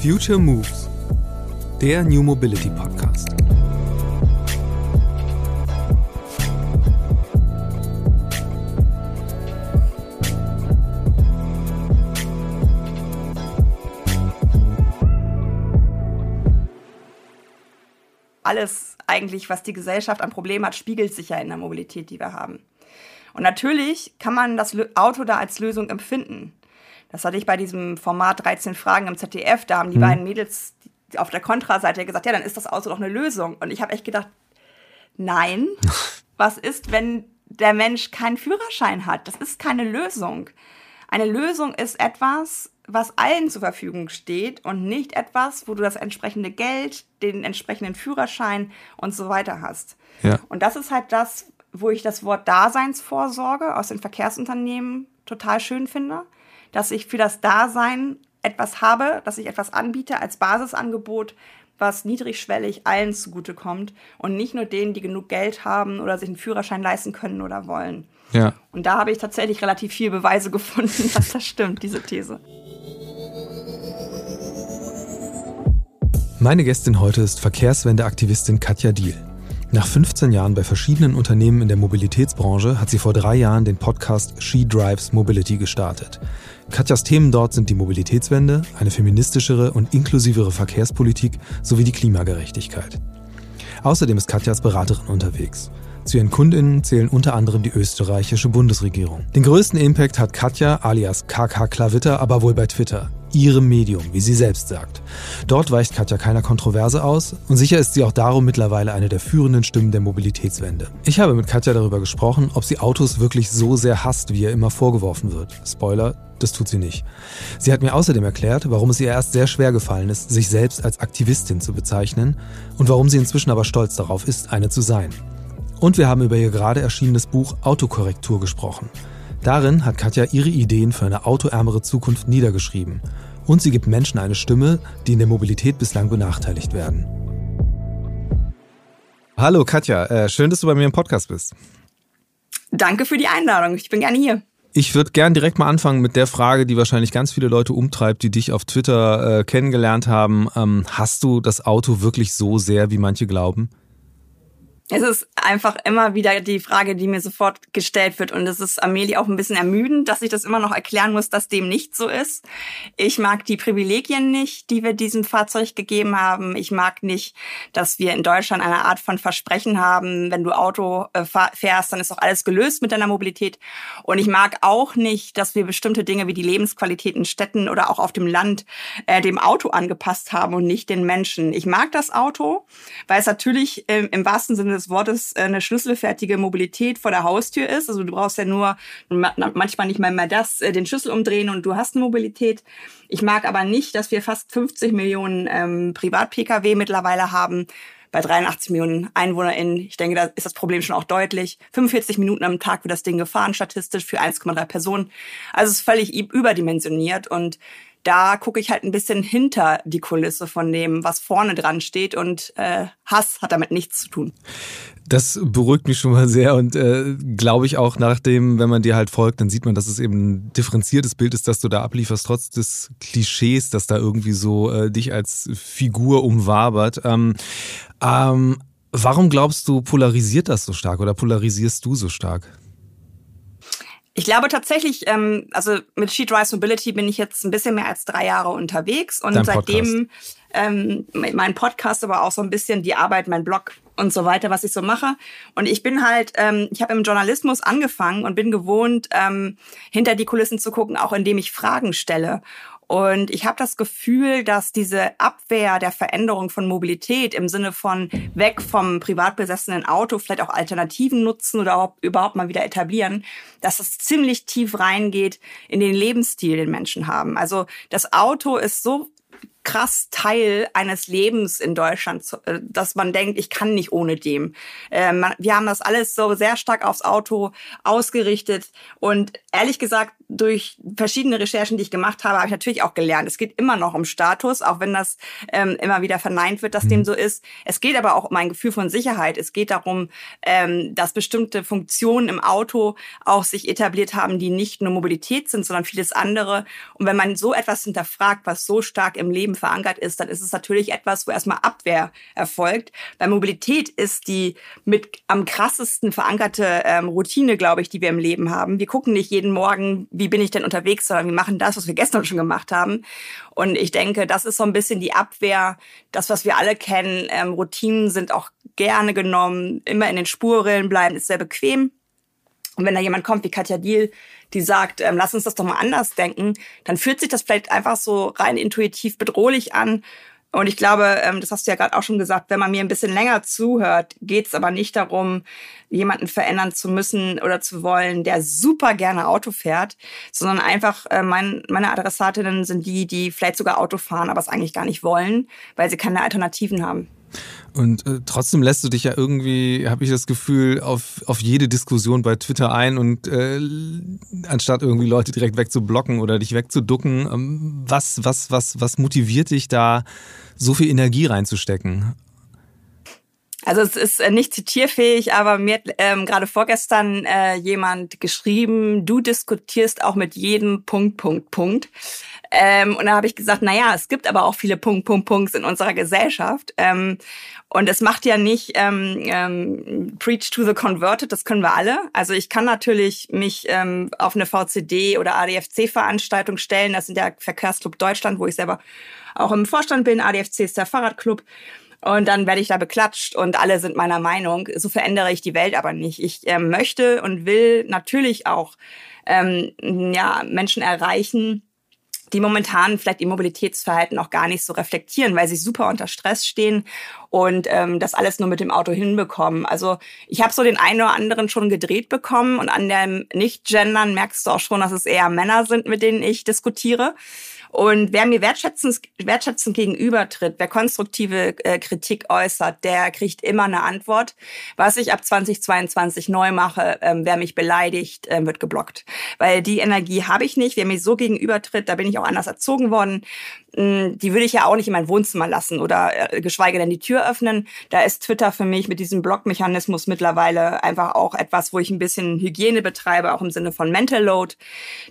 Future Moves, der New Mobility Podcast. Alles eigentlich, was die Gesellschaft an Problemen hat, spiegelt sich ja in der Mobilität, die wir haben. Und natürlich kann man das Auto da als Lösung empfinden. Das hatte ich bei diesem Format 13 Fragen im ZDF. Da haben die mhm. beiden Mädels auf der Kontraseite gesagt, ja, dann ist das Auto doch eine Lösung. Und ich habe echt gedacht, nein, was ist, wenn der Mensch keinen Führerschein hat? Das ist keine Lösung. Eine Lösung ist etwas, was allen zur Verfügung steht und nicht etwas, wo du das entsprechende Geld, den entsprechenden Führerschein und so weiter hast. Ja. Und das ist halt das, wo ich das Wort Daseinsvorsorge aus den Verkehrsunternehmen total schön finde dass ich für das Dasein etwas habe, dass ich etwas anbiete als Basisangebot, was niedrigschwellig allen zugutekommt und nicht nur denen, die genug Geld haben oder sich einen Führerschein leisten können oder wollen. Ja. Und da habe ich tatsächlich relativ viele Beweise gefunden, dass das stimmt, diese These. Meine Gästin heute ist Verkehrswendeaktivistin Katja Diel. Nach 15 Jahren bei verschiedenen Unternehmen in der Mobilitätsbranche hat sie vor drei Jahren den Podcast She Drives Mobility gestartet. Katjas Themen dort sind die Mobilitätswende, eine feministischere und inklusivere Verkehrspolitik sowie die Klimagerechtigkeit. Außerdem ist Katja als Beraterin unterwegs. Zu ihren KundInnen zählen unter anderem die österreichische Bundesregierung. Den größten Impact hat Katja alias KK Klavitter aber wohl bei Twitter ihrem Medium, wie sie selbst sagt. Dort weicht Katja keiner Kontroverse aus und sicher ist sie auch darum mittlerweile eine der führenden Stimmen der Mobilitätswende. Ich habe mit Katja darüber gesprochen, ob sie Autos wirklich so sehr hasst, wie ihr immer vorgeworfen wird. Spoiler, das tut sie nicht. Sie hat mir außerdem erklärt, warum es ihr erst sehr schwer gefallen ist, sich selbst als Aktivistin zu bezeichnen und warum sie inzwischen aber stolz darauf ist, eine zu sein. Und wir haben über ihr gerade erschienenes Buch Autokorrektur gesprochen. Darin hat Katja ihre Ideen für eine autoärmere Zukunft niedergeschrieben. Und sie gibt Menschen eine Stimme, die in der Mobilität bislang benachteiligt werden. Hallo Katja, äh, schön, dass du bei mir im Podcast bist. Danke für die Einladung, ich bin gerne hier. Ich würde gern direkt mal anfangen mit der Frage, die wahrscheinlich ganz viele Leute umtreibt, die dich auf Twitter äh, kennengelernt haben. Ähm, hast du das Auto wirklich so sehr, wie manche glauben? Es ist einfach immer wieder die Frage, die mir sofort gestellt wird. Und es ist Amelie auch ein bisschen ermüdend, dass ich das immer noch erklären muss, dass dem nicht so ist. Ich mag die Privilegien nicht, die wir diesem Fahrzeug gegeben haben. Ich mag nicht, dass wir in Deutschland eine Art von Versprechen haben, wenn du Auto äh, fährst, dann ist doch alles gelöst mit deiner Mobilität. Und ich mag auch nicht, dass wir bestimmte Dinge wie die Lebensqualität in Städten oder auch auf dem Land äh, dem Auto angepasst haben und nicht den Menschen. Ich mag das Auto, weil es natürlich äh, im wahrsten Sinne des Wortes äh, eine schlüsselfertige Mobilität vor der Haustür ist. Also du brauchst ja nur manchmal nicht mal mehr das, äh, den Schlüssel umdrehen und du hast eine Mobilität. Ich mag aber nicht, dass wir fast 50 Millionen ähm, Privat-Pkw mittlerweile haben bei 83 Millionen EinwohnerInnen. Ich denke, da ist das Problem schon auch deutlich. 45 Minuten am Tag wird das Ding gefahren, statistisch für 1,3 Personen. Also es ist völlig überdimensioniert und da gucke ich halt ein bisschen hinter die Kulisse von dem, was vorne dran steht und äh, Hass hat damit nichts zu tun. Das beruhigt mich schon mal sehr und äh, glaube ich auch nachdem, wenn man dir halt folgt, dann sieht man, dass es eben ein differenziertes Bild ist, dass du da ablieferst, trotz des Klischees, dass da irgendwie so äh, dich als Figur umwabert. Ähm, ähm, warum glaubst du, polarisiert das so stark oder polarisierst du so stark? Ich glaube tatsächlich, ähm, also mit She Drives Mobility bin ich jetzt ein bisschen mehr als drei Jahre unterwegs und Dein seitdem ähm, mein Podcast, aber auch so ein bisschen die Arbeit, mein Blog und so weiter, was ich so mache. Und ich bin halt, ähm, ich habe im Journalismus angefangen und bin gewohnt, ähm, hinter die Kulissen zu gucken, auch indem ich Fragen stelle. Und ich habe das Gefühl, dass diese Abwehr der Veränderung von Mobilität im Sinne von weg vom privat besessenen Auto, vielleicht auch Alternativen nutzen oder überhaupt mal wieder etablieren, dass es ziemlich tief reingeht in den Lebensstil, den Menschen haben. Also das Auto ist so krass Teil eines Lebens in Deutschland, äh, dass man denkt, ich kann nicht ohne dem. Ähm, wir haben das alles so sehr stark aufs Auto ausgerichtet und ehrlich gesagt, durch verschiedene Recherchen, die ich gemacht habe, habe ich natürlich auch gelernt. Es geht immer noch um Status, auch wenn das ähm, immer wieder verneint wird, dass mhm. dem so ist. Es geht aber auch um ein Gefühl von Sicherheit. Es geht darum, ähm, dass bestimmte Funktionen im Auto auch sich etabliert haben, die nicht nur Mobilität sind, sondern vieles andere. Und wenn man so etwas hinterfragt, was so stark im Leben verankert ist, dann ist es natürlich etwas, wo erstmal Abwehr erfolgt. Bei Mobilität ist die mit am krassesten verankerte ähm, Routine, glaube ich, die wir im Leben haben. Wir gucken nicht jeden Morgen, wie bin ich denn unterwegs, sondern wir machen das, was wir gestern schon gemacht haben. Und ich denke, das ist so ein bisschen die Abwehr, das, was wir alle kennen. Ähm, Routinen sind auch gerne genommen, immer in den Spurrillen bleiben, ist sehr bequem. Und wenn da jemand kommt wie Katja Diel, die sagt, ähm, lass uns das doch mal anders denken, dann fühlt sich das vielleicht einfach so rein intuitiv bedrohlich an. Und ich glaube, ähm, das hast du ja gerade auch schon gesagt, wenn man mir ein bisschen länger zuhört, geht es aber nicht darum, jemanden verändern zu müssen oder zu wollen, der super gerne Auto fährt, sondern einfach äh, mein, meine Adressatinnen sind die, die vielleicht sogar Auto fahren, aber es eigentlich gar nicht wollen, weil sie keine Alternativen haben. Und äh, trotzdem lässt du dich ja irgendwie, habe ich das Gefühl, auf, auf jede Diskussion bei Twitter ein und äh, anstatt irgendwie Leute direkt wegzublocken oder dich wegzuducken, ähm, was, was, was, was motiviert dich da, so viel Energie reinzustecken? Also es ist äh, nicht zitierfähig, aber mir hat ähm, gerade vorgestern äh, jemand geschrieben, du diskutierst auch mit jedem Punkt, Punkt, Punkt. Ähm, und da habe ich gesagt, na ja, es gibt aber auch viele Punkt, Punkt, Punkts in unserer Gesellschaft. Ähm, und es macht ja nicht ähm, ähm, Preach to the Converted, das können wir alle. Also ich kann natürlich mich ähm, auf eine VCD oder ADFC-Veranstaltung stellen. Das sind ja Verkehrsclub Deutschland, wo ich selber auch im Vorstand bin. ADFC ist der Fahrradclub. Und dann werde ich da beklatscht und alle sind meiner Meinung. So verändere ich die Welt aber nicht. Ich ähm, möchte und will natürlich auch ähm, ja, Menschen erreichen, die momentan vielleicht ihr Mobilitätsverhalten auch gar nicht so reflektieren, weil sie super unter Stress stehen und ähm, das alles nur mit dem Auto hinbekommen. Also ich habe so den einen oder anderen schon gedreht bekommen und an dem Nicht-Gendern merkst du auch schon, dass es eher Männer sind, mit denen ich diskutiere. Und wer mir wertschätzend, wertschätzend gegenübertritt, wer konstruktive äh, Kritik äußert, der kriegt immer eine Antwort. Was ich ab 2022 neu mache, ähm, wer mich beleidigt, äh, wird geblockt. Weil die Energie habe ich nicht. Wer mir so gegenübertritt, da bin ich auch anders erzogen worden. Hm, die würde ich ja auch nicht in mein Wohnzimmer lassen oder äh, geschweige denn die Tür öffnen. Da ist Twitter für mich mit diesem Blockmechanismus mittlerweile einfach auch etwas, wo ich ein bisschen Hygiene betreibe, auch im Sinne von Mental Load.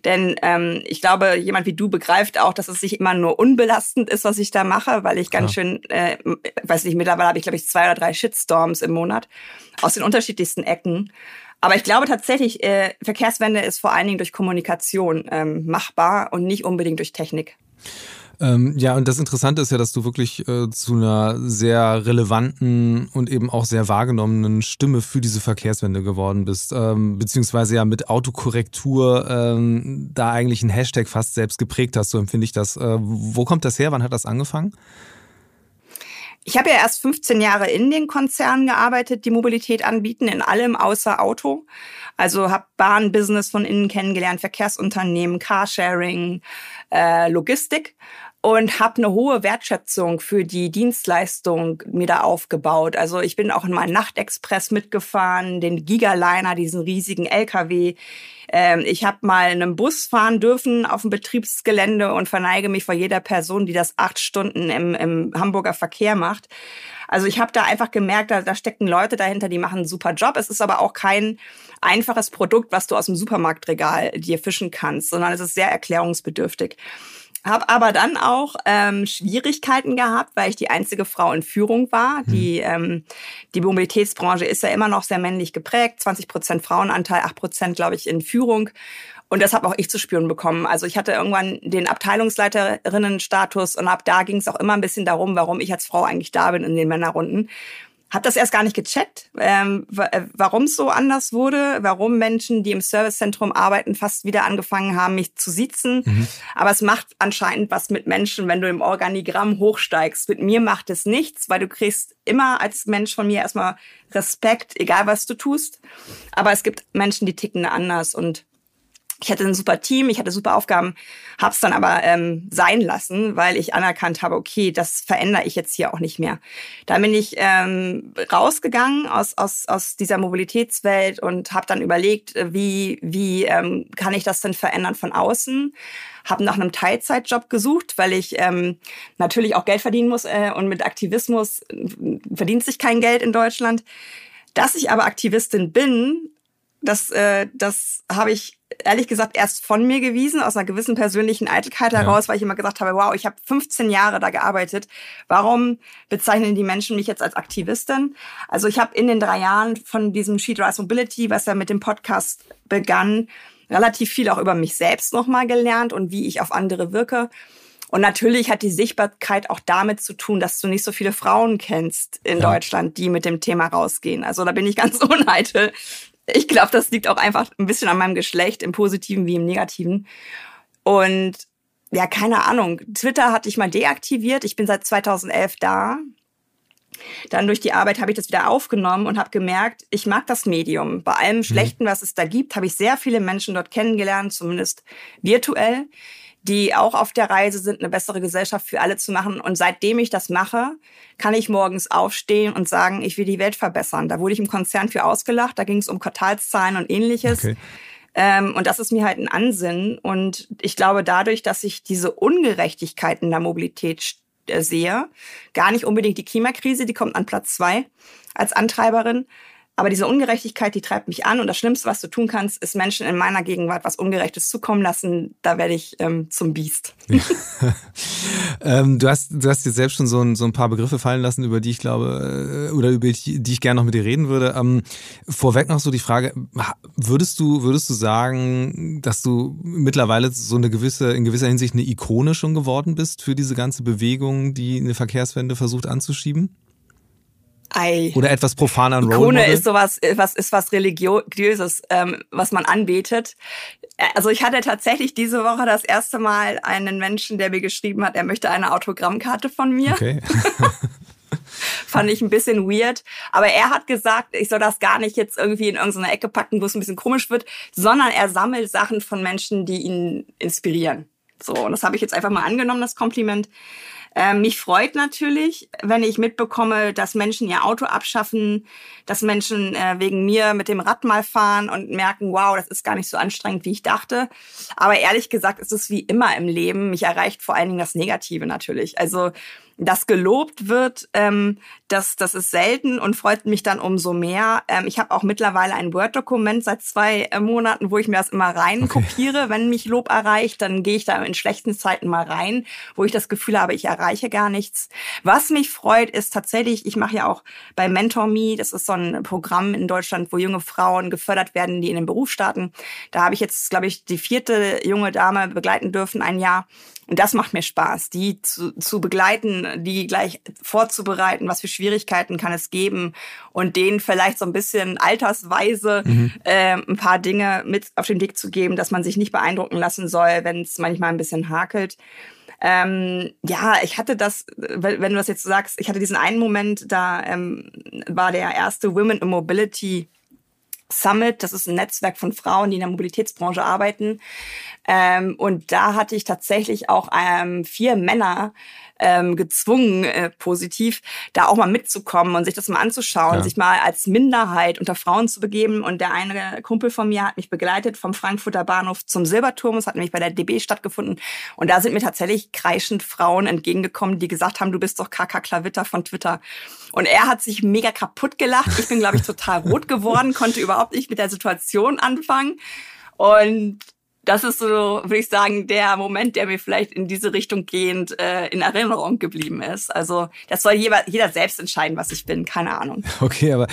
Denn ähm, ich glaube, jemand wie du begreift auch, dass es nicht immer nur unbelastend ist, was ich da mache, weil ich ganz ja. schön, äh, weiß nicht, mittlerweile habe ich, glaube ich, zwei oder drei Shitstorms im Monat aus den unterschiedlichsten Ecken. Aber ich glaube tatsächlich, äh, Verkehrswende ist vor allen Dingen durch Kommunikation ähm, machbar und nicht unbedingt durch Technik. Ähm, ja, und das Interessante ist ja, dass du wirklich äh, zu einer sehr relevanten und eben auch sehr wahrgenommenen Stimme für diese Verkehrswende geworden bist, ähm, beziehungsweise ja mit Autokorrektur ähm, da eigentlich ein Hashtag fast selbst geprägt hast, so empfinde ich das. Äh, wo kommt das her? Wann hat das angefangen? Ich habe ja erst 15 Jahre in den Konzernen gearbeitet, die Mobilität anbieten, in allem außer Auto. Also habe Bahnbusiness von innen kennengelernt, Verkehrsunternehmen, Carsharing, äh, Logistik und habe eine hohe Wertschätzung für die Dienstleistung mir da aufgebaut. Also ich bin auch in meinen Nachtexpress mitgefahren, den Gigaliner, diesen riesigen LKW. Ähm, ich habe mal einen Bus fahren dürfen auf dem Betriebsgelände und verneige mich vor jeder Person, die das acht Stunden im, im Hamburger Verkehr macht. Also ich habe da einfach gemerkt, da, da stecken Leute dahinter, die machen einen super Job. Es ist aber auch kein einfaches Produkt, was du aus dem Supermarktregal dir fischen kannst, sondern es ist sehr erklärungsbedürftig. Habe aber dann auch ähm, Schwierigkeiten gehabt, weil ich die einzige Frau in Führung war. Hm. Die, ähm, die Mobilitätsbranche ist ja immer noch sehr männlich geprägt. 20 Prozent Frauenanteil, 8 Prozent, glaube ich, in Führung. Und das habe auch ich zu spüren bekommen. Also ich hatte irgendwann den Abteilungsleiterinnenstatus und ab da ging es auch immer ein bisschen darum, warum ich als Frau eigentlich da bin in den Männerrunden. Hab das erst gar nicht gecheckt, ähm, äh, warum es so anders wurde, warum Menschen, die im Servicezentrum arbeiten, fast wieder angefangen haben, mich zu sitzen. Mhm. Aber es macht anscheinend was mit Menschen, wenn du im Organigramm hochsteigst. Mit mir macht es nichts, weil du kriegst immer als Mensch von mir erstmal Respekt, egal was du tust. Aber es gibt Menschen, die ticken anders und ich hatte ein super Team, ich hatte super Aufgaben, habe es dann aber ähm, sein lassen, weil ich anerkannt habe, okay, das verändere ich jetzt hier auch nicht mehr. Da bin ich ähm, rausgegangen aus, aus, aus dieser Mobilitätswelt und habe dann überlegt, wie, wie ähm, kann ich das denn verändern von außen. Habe nach einem Teilzeitjob gesucht, weil ich ähm, natürlich auch Geld verdienen muss äh, und mit Aktivismus äh, verdient sich kein Geld in Deutschland. Dass ich aber Aktivistin bin, Das, äh, das habe ich ehrlich gesagt erst von mir gewiesen, aus einer gewissen persönlichen Eitelkeit heraus, ja. weil ich immer gesagt habe, wow, ich habe 15 Jahre da gearbeitet. Warum bezeichnen die Menschen mich jetzt als Aktivistin? Also ich habe in den drei Jahren von diesem She Drives Mobility, was ja mit dem Podcast begann, relativ viel auch über mich selbst nochmal gelernt und wie ich auf andere wirke. Und natürlich hat die Sichtbarkeit auch damit zu tun, dass du nicht so viele Frauen kennst in ja. Deutschland, die mit dem Thema rausgehen. Also da bin ich ganz uneitel. Ich glaube, das liegt auch einfach ein bisschen an meinem Geschlecht, im Positiven wie im Negativen. Und ja, keine Ahnung. Twitter hatte ich mal deaktiviert. Ich bin seit 2011 da. Dann durch die Arbeit habe ich das wieder aufgenommen und habe gemerkt, ich mag das Medium. Bei allem mhm. Schlechten, was es da gibt, habe ich sehr viele Menschen dort kennengelernt, zumindest virtuell die auch auf der Reise sind, eine bessere Gesellschaft für alle zu machen. Und seitdem ich das mache, kann ich morgens aufstehen und sagen, ich will die Welt verbessern. Da wurde ich im Konzern für ausgelacht, da ging es um Quartalszahlen und ähnliches. Okay. Ähm, und das ist mir halt ein Ansinnen. Und ich glaube, dadurch, dass ich diese Ungerechtigkeit in der Mobilität äh, sehe, gar nicht unbedingt die Klimakrise, die kommt an Platz zwei als Antreiberin, aber diese Ungerechtigkeit, die treibt mich an. Und das Schlimmste, was du tun kannst, ist Menschen in meiner Gegenwart was Ungerechtes zukommen lassen. Da werde ich ähm, zum Biest. Ja. ähm, du, hast, du hast jetzt selbst schon so ein, so ein paar Begriffe fallen lassen, über die ich glaube, äh, oder über die, die ich gerne noch mit dir reden würde. Ähm, vorweg noch so die Frage, würdest du, würdest du sagen, dass du mittlerweile so eine gewisse, in gewisser Hinsicht eine Ikone schon geworden bist für diese ganze Bewegung, die eine Verkehrswende versucht anzuschieben? Ei. Oder etwas profaner Ikone ist sowas, was ist was religiöses, ähm, was man anbetet. Also ich hatte tatsächlich diese Woche das erste Mal einen Menschen, der mir geschrieben hat, er möchte eine Autogrammkarte von mir. Okay. Fand ich ein bisschen weird. Aber er hat gesagt, ich soll das gar nicht jetzt irgendwie in irgendeine Ecke packen, wo es ein bisschen komisch wird, sondern er sammelt Sachen von Menschen, die ihn inspirieren. So, und das habe ich jetzt einfach mal angenommen, das Kompliment. Ähm, mich freut natürlich, wenn ich mitbekomme, dass Menschen ihr Auto abschaffen, dass Menschen äh, wegen mir mit dem Rad mal fahren und merken, wow, das ist gar nicht so anstrengend, wie ich dachte. Aber ehrlich gesagt ist es wie immer im Leben. Mich erreicht vor allen Dingen das Negative natürlich. Also das gelobt wird, ähm, das, das ist selten und freut mich dann umso mehr. Ähm, ich habe auch mittlerweile ein Word-Dokument seit zwei äh, Monaten, wo ich mir das immer rein okay. kopiere. Wenn mich Lob erreicht, dann gehe ich da in schlechten Zeiten mal rein, wo ich das Gefühl habe, ich erreiche gar nichts. Was mich freut, ist tatsächlich, ich mache ja auch bei Mentor Me, das ist so ein Programm in Deutschland, wo junge Frauen gefördert werden, die in den Beruf starten. Da habe ich jetzt, glaube ich, die vierte junge Dame begleiten dürfen, ein Jahr. Und das macht mir Spaß, die zu, zu begleiten, die gleich vorzubereiten, was für Schwierigkeiten kann es geben und denen vielleicht so ein bisschen altersweise mhm. äh, ein paar Dinge mit auf den Weg zu geben, dass man sich nicht beeindrucken lassen soll, wenn es manchmal ein bisschen hakelt. Ähm, ja, ich hatte das, wenn du das jetzt sagst, ich hatte diesen einen Moment, da ähm, war der erste Women in Mobility Summit. Das ist ein Netzwerk von Frauen, die in der Mobilitätsbranche arbeiten. Ähm, und da hatte ich tatsächlich auch ähm, vier Männer ähm, gezwungen, äh, positiv, da auch mal mitzukommen und sich das mal anzuschauen, ja. sich mal als Minderheit unter Frauen zu begeben. Und der eine Kumpel von mir hat mich begleitet vom Frankfurter Bahnhof zum Silberturm. Das hat nämlich bei der DB stattgefunden. Und da sind mir tatsächlich kreischend Frauen entgegengekommen, die gesagt haben, du bist doch Kaka Klavitter von Twitter. Und er hat sich mega kaputt gelacht. Ich bin, glaube ich, total rot geworden, konnte überhaupt nicht mit der Situation anfangen. Und das ist so, würde ich sagen, der Moment, der mir vielleicht in diese Richtung gehend äh, in Erinnerung geblieben ist. Also das soll jeder, jeder selbst entscheiden, was ich bin. Keine Ahnung. Okay, aber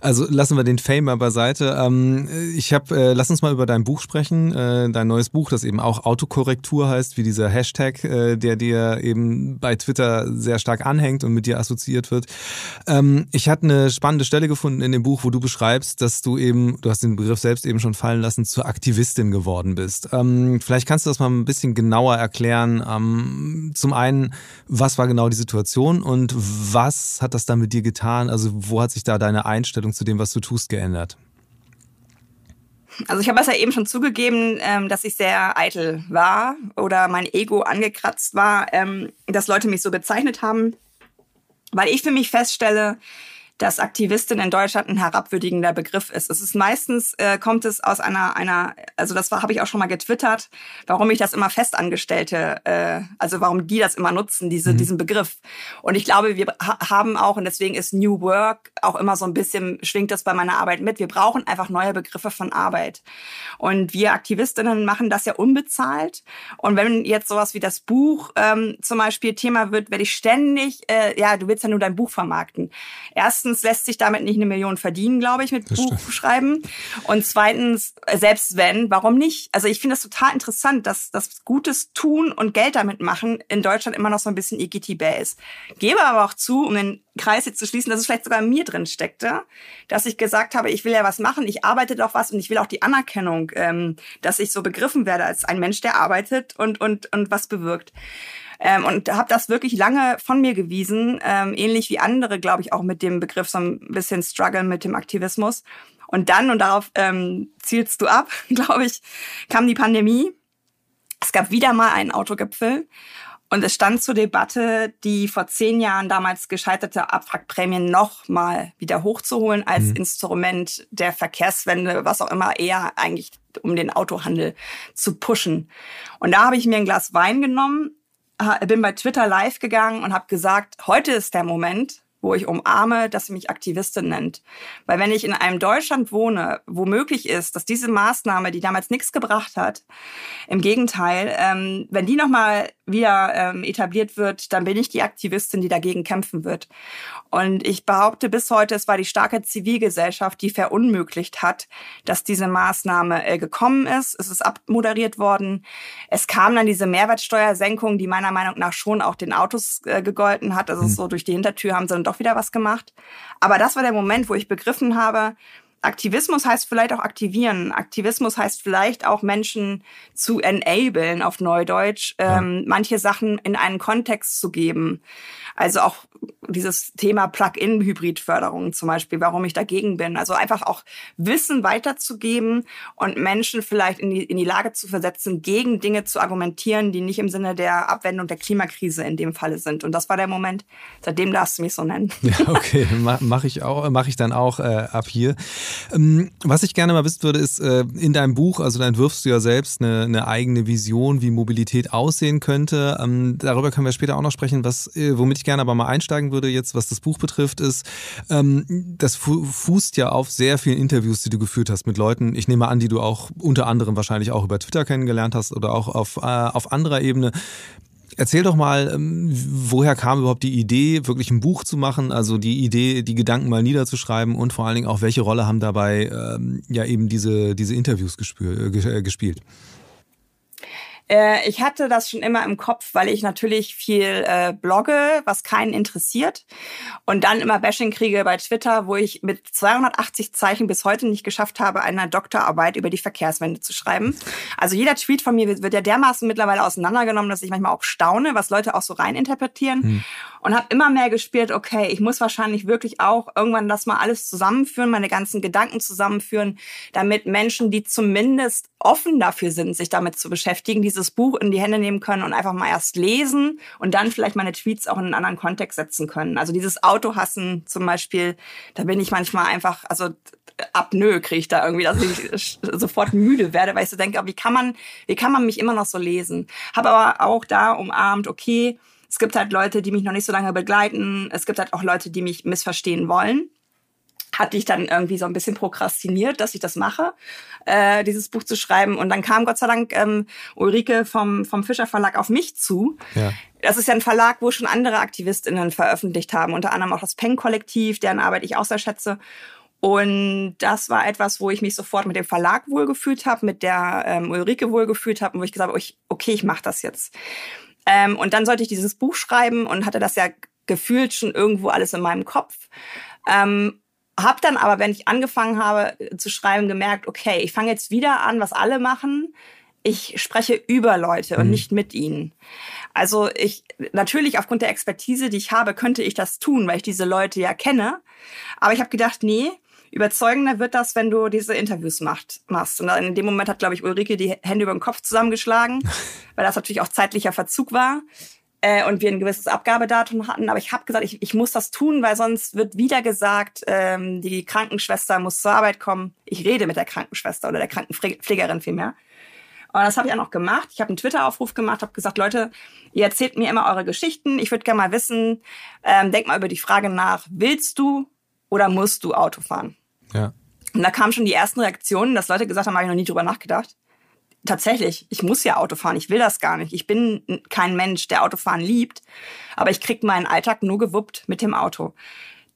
also lassen wir den Fame mal beiseite. Ähm, ich habe, äh, lass uns mal über dein Buch sprechen, äh, dein neues Buch, das eben auch Autokorrektur heißt, wie dieser Hashtag, äh, der dir eben bei Twitter sehr stark anhängt und mit dir assoziiert wird. Ähm, ich hatte eine spannende Stelle gefunden in dem Buch, wo du beschreibst, dass du eben, du hast den Begriff selbst eben schon fallen lassen, zur Aktivistin geworden bist hast. Ähm, vielleicht kannst du das mal ein bisschen genauer erklären. Ähm, zum einen, was war genau die Situation und was hat das dann mit dir getan? Also wo hat sich da deine Einstellung zu dem, was du tust, geändert? Also ich habe es ja eben schon zugegeben, ähm, dass ich sehr eitel war oder mein Ego angekratzt war, ähm, dass Leute mich so bezeichnet haben, weil ich für mich feststelle, dass Aktivistin in Deutschland ein herabwürdigender Begriff ist. Es ist meistens äh, kommt es aus einer einer also das habe ich auch schon mal getwittert, warum ich das immer Festangestellte äh, also warum die das immer nutzen diese mhm. diesen Begriff. Und ich glaube, wir ha haben auch und deswegen ist New Work auch immer so ein bisschen schwingt das bei meiner Arbeit mit. Wir brauchen einfach neue Begriffe von Arbeit. Und wir Aktivistinnen machen das ja unbezahlt. Und wenn jetzt sowas wie das Buch ähm, zum Beispiel Thema wird, werde ich ständig äh, ja du willst ja nur dein Buch vermarkten. Erstens erstens lässt sich damit nicht eine Million verdienen, glaube ich, mit das Buch stimmt. schreiben. Und zweitens, selbst wenn, warum nicht? Also ich finde das total interessant, dass das Gutes tun und Geld damit machen in Deutschland immer noch so ein bisschen EGT-bär ist. Gebe aber auch zu, um den Kreis jetzt zu schließen, dass es vielleicht sogar mir drin steckte, dass ich gesagt habe, ich will ja was machen, ich arbeite doch was und ich will auch die Anerkennung, ähm, dass ich so begriffen werde als ein Mensch, der arbeitet und, und, und was bewirkt. Ähm, und habe das wirklich lange von mir gewiesen, ähm, ähnlich wie andere, glaube ich, auch mit dem Begriff so ein bisschen Struggle mit dem Aktivismus. Und dann, und darauf ähm, zielst du ab, glaube ich, kam die Pandemie. Es gab wieder mal einen Autogipfel. Und es stand zur Debatte, die vor zehn Jahren damals gescheiterte Abwrackprämien nochmal wieder hochzuholen als mhm. Instrument der Verkehrswende, was auch immer eher eigentlich um den Autohandel zu pushen. Und da habe ich mir ein Glas Wein genommen, bin bei Twitter live gegangen und habe gesagt, heute ist der Moment, wo ich umarme, dass sie mich Aktivistin nennt. Weil wenn ich in einem Deutschland wohne, wo möglich ist, dass diese Maßnahme, die damals nichts gebracht hat, im Gegenteil, ähm, wenn die nochmal wieder ähm, etabliert wird, dann bin ich die Aktivistin, die dagegen kämpfen wird. Und ich behaupte bis heute, es war die starke Zivilgesellschaft, die verunmöglicht hat, dass diese Maßnahme äh, gekommen ist. Es ist abmoderiert worden. Es kam dann diese Mehrwertsteuersenkung, die meiner Meinung nach schon auch den Autos äh, gegolten hat. Also mhm. so durch die Hintertür haben sie dann doch wieder was gemacht. Aber das war der Moment, wo ich begriffen habe, Aktivismus heißt vielleicht auch aktivieren. Aktivismus heißt vielleicht auch Menschen zu enablen auf Neudeutsch, ähm, manche Sachen in einen Kontext zu geben. Also auch dieses Thema Plug-in-Hybridförderung zum Beispiel, warum ich dagegen bin. Also einfach auch Wissen weiterzugeben und Menschen vielleicht in die, in die Lage zu versetzen, gegen Dinge zu argumentieren, die nicht im Sinne der Abwendung der Klimakrise in dem Falle sind. Und das war der Moment, seitdem darfst du mich so nennen. Ja, okay, mache ich auch, mache ich dann auch äh, ab hier. Ähm, was ich gerne mal wissen würde, ist, äh, in deinem Buch, also da entwirfst du ja selbst eine, eine eigene Vision, wie Mobilität aussehen könnte. Ähm, darüber können wir später auch noch sprechen, was, äh, womit ich gerne aber mal einsteigen würde jetzt, was das Buch betrifft, ist, ähm, das fußt ja auf sehr vielen Interviews, die du geführt hast mit Leuten. Ich nehme an, die du auch unter anderem wahrscheinlich auch über Twitter kennengelernt hast oder auch auf, äh, auf anderer Ebene. Erzähl doch mal, ähm, woher kam überhaupt die Idee, wirklich ein Buch zu machen, also die Idee, die Gedanken mal niederzuschreiben und vor allen Dingen auch, welche Rolle haben dabei ähm, ja eben diese, diese Interviews gespür, äh, gespielt? Äh, ich hatte das schon immer im Kopf, weil ich natürlich viel äh, blogge, was keinen interessiert. Und dann immer Bashing kriege bei Twitter, wo ich mit 280 Zeichen bis heute nicht geschafft habe, eine Doktorarbeit über die Verkehrswende zu schreiben. Also jeder Tweet von mir wird, wird ja dermaßen mittlerweile auseinandergenommen, dass ich manchmal auch staune, was Leute auch so reininterpretieren. Hm. Und habe immer mehr gespielt, okay, ich muss wahrscheinlich wirklich auch irgendwann das mal alles zusammenführen, meine ganzen Gedanken zusammenführen, damit Menschen, die zumindest offen dafür sind, sich damit zu beschäftigen, diese dieses Buch in die Hände nehmen können und einfach mal erst lesen und dann vielleicht meine Tweets auch in einen anderen Kontext setzen können. Also dieses Autohassen zum Beispiel, da bin ich manchmal einfach, also Apnoe kriege ich da irgendwie, dass ich sofort müde werde, weil ich so denke, wie kann man, wie kann man mich immer noch so lesen? Habe aber auch da umarmt, okay, es gibt halt Leute, die mich noch nicht so lange begleiten. Es gibt halt auch Leute, die mich missverstehen wollen hatte ich dann irgendwie so ein bisschen prokrastiniert, dass ich das mache, äh, dieses Buch zu schreiben. Und dann kam Gott sei Dank ähm, Ulrike vom, vom Fischer Verlag auf mich zu. Ja. Das ist ja ein Verlag, wo schon andere AktivistInnen veröffentlicht haben, unter anderem auch das Peng-Kollektiv, deren Arbeit ich auch sehr schätze. Und das war etwas, wo ich mich sofort mit dem Verlag wohlgefühlt habe, mit der ähm, Ulrike wohlgefühlt habe und wo ich gesagt habe, okay, ich mache das jetzt. Ähm, und dann sollte ich dieses Buch schreiben und hatte das ja gefühlt schon irgendwo alles in meinem Kopf. Ähm, hab dann aber, wenn ich angefangen habe äh, zu schreiben, gemerkt, okay, ich fange jetzt wieder an, was alle machen. Ich spreche über Leute und mhm. nicht mit ihnen. Also ich, natürlich aufgrund der Expertise, die ich habe, könnte ich das tun, weil ich diese Leute ja kenne. Aber ich habe gedacht, nee, überzeugender wird das, wenn du diese Interviews macht, machst. Und in dem Moment hat, glaube ich, Ulrike die Hände über den Kopf zusammengeschlagen, weil das natürlich auch zeitlicher Verzug war. Äh, und wir ein gewisses Abgabedatum hatten. Aber ich habe gesagt, ich, ich muss das tun, weil sonst wird wieder gesagt, ähm, die Krankenschwester muss zur Arbeit kommen. Ich rede mit der Krankenschwester oder der Krankenpflegerin vielmehr. Und das habe ich auch noch gemacht. Ich habe einen Twitter-Aufruf gemacht, habe gesagt, Leute, ihr erzählt mir immer eure Geschichten. Ich würde gerne mal wissen, ähm, denk mal über die Frage nach, willst du oder musst du Auto fahren? Ja. Und da kamen schon die ersten Reaktionen, dass Leute gesagt haben, habe ich noch nie drüber nachgedacht. Tatsächlich, ich muss ja Auto fahren, ich will das gar nicht. Ich bin kein Mensch, der Autofahren liebt, aber ich kriege meinen Alltag nur gewuppt mit dem Auto.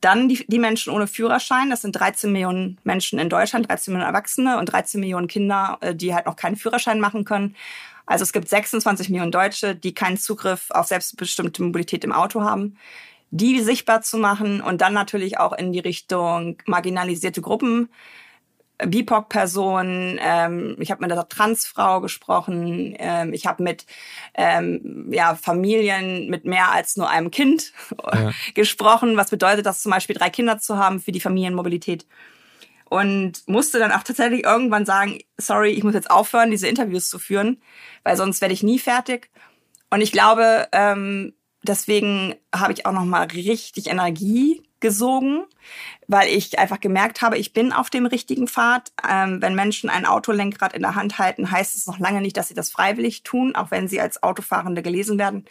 Dann die, die Menschen ohne Führerschein, das sind 13 Millionen Menschen in Deutschland, 13 Millionen Erwachsene und 13 Millionen Kinder, äh, die halt noch keinen Führerschein machen können. Also es gibt 26 Millionen Deutsche, die keinen Zugriff auf selbstbestimmte Mobilität im Auto haben die sichtbar zu machen und dann natürlich auch in die Richtung marginalisierte Gruppen, BIPOC-Personen, ähm, ich habe mit einer Transfrau gesprochen, ähm, ich habe mit ähm, ja, Familien mit mehr als nur einem Kind ja. gesprochen. Was bedeutet das zum Beispiel, drei Kinder zu haben für die Familienmobilität? Und musste dann auch tatsächlich irgendwann sagen, sorry, ich muss jetzt aufhören, diese Interviews zu führen, weil sonst werde ich nie fertig. Und ich glaube, ähm, deswegen habe ich auch noch mal richtig Energie gesogen, weil ich einfach gemerkt habe, ich bin auf dem richtigen Pfad. Ähm, wenn Menschen ein Autolenkrad in der Hand halten, heißt es noch lange nicht, dass sie das freiwillig tun, auch wenn sie als Autofahrende gelesen werden.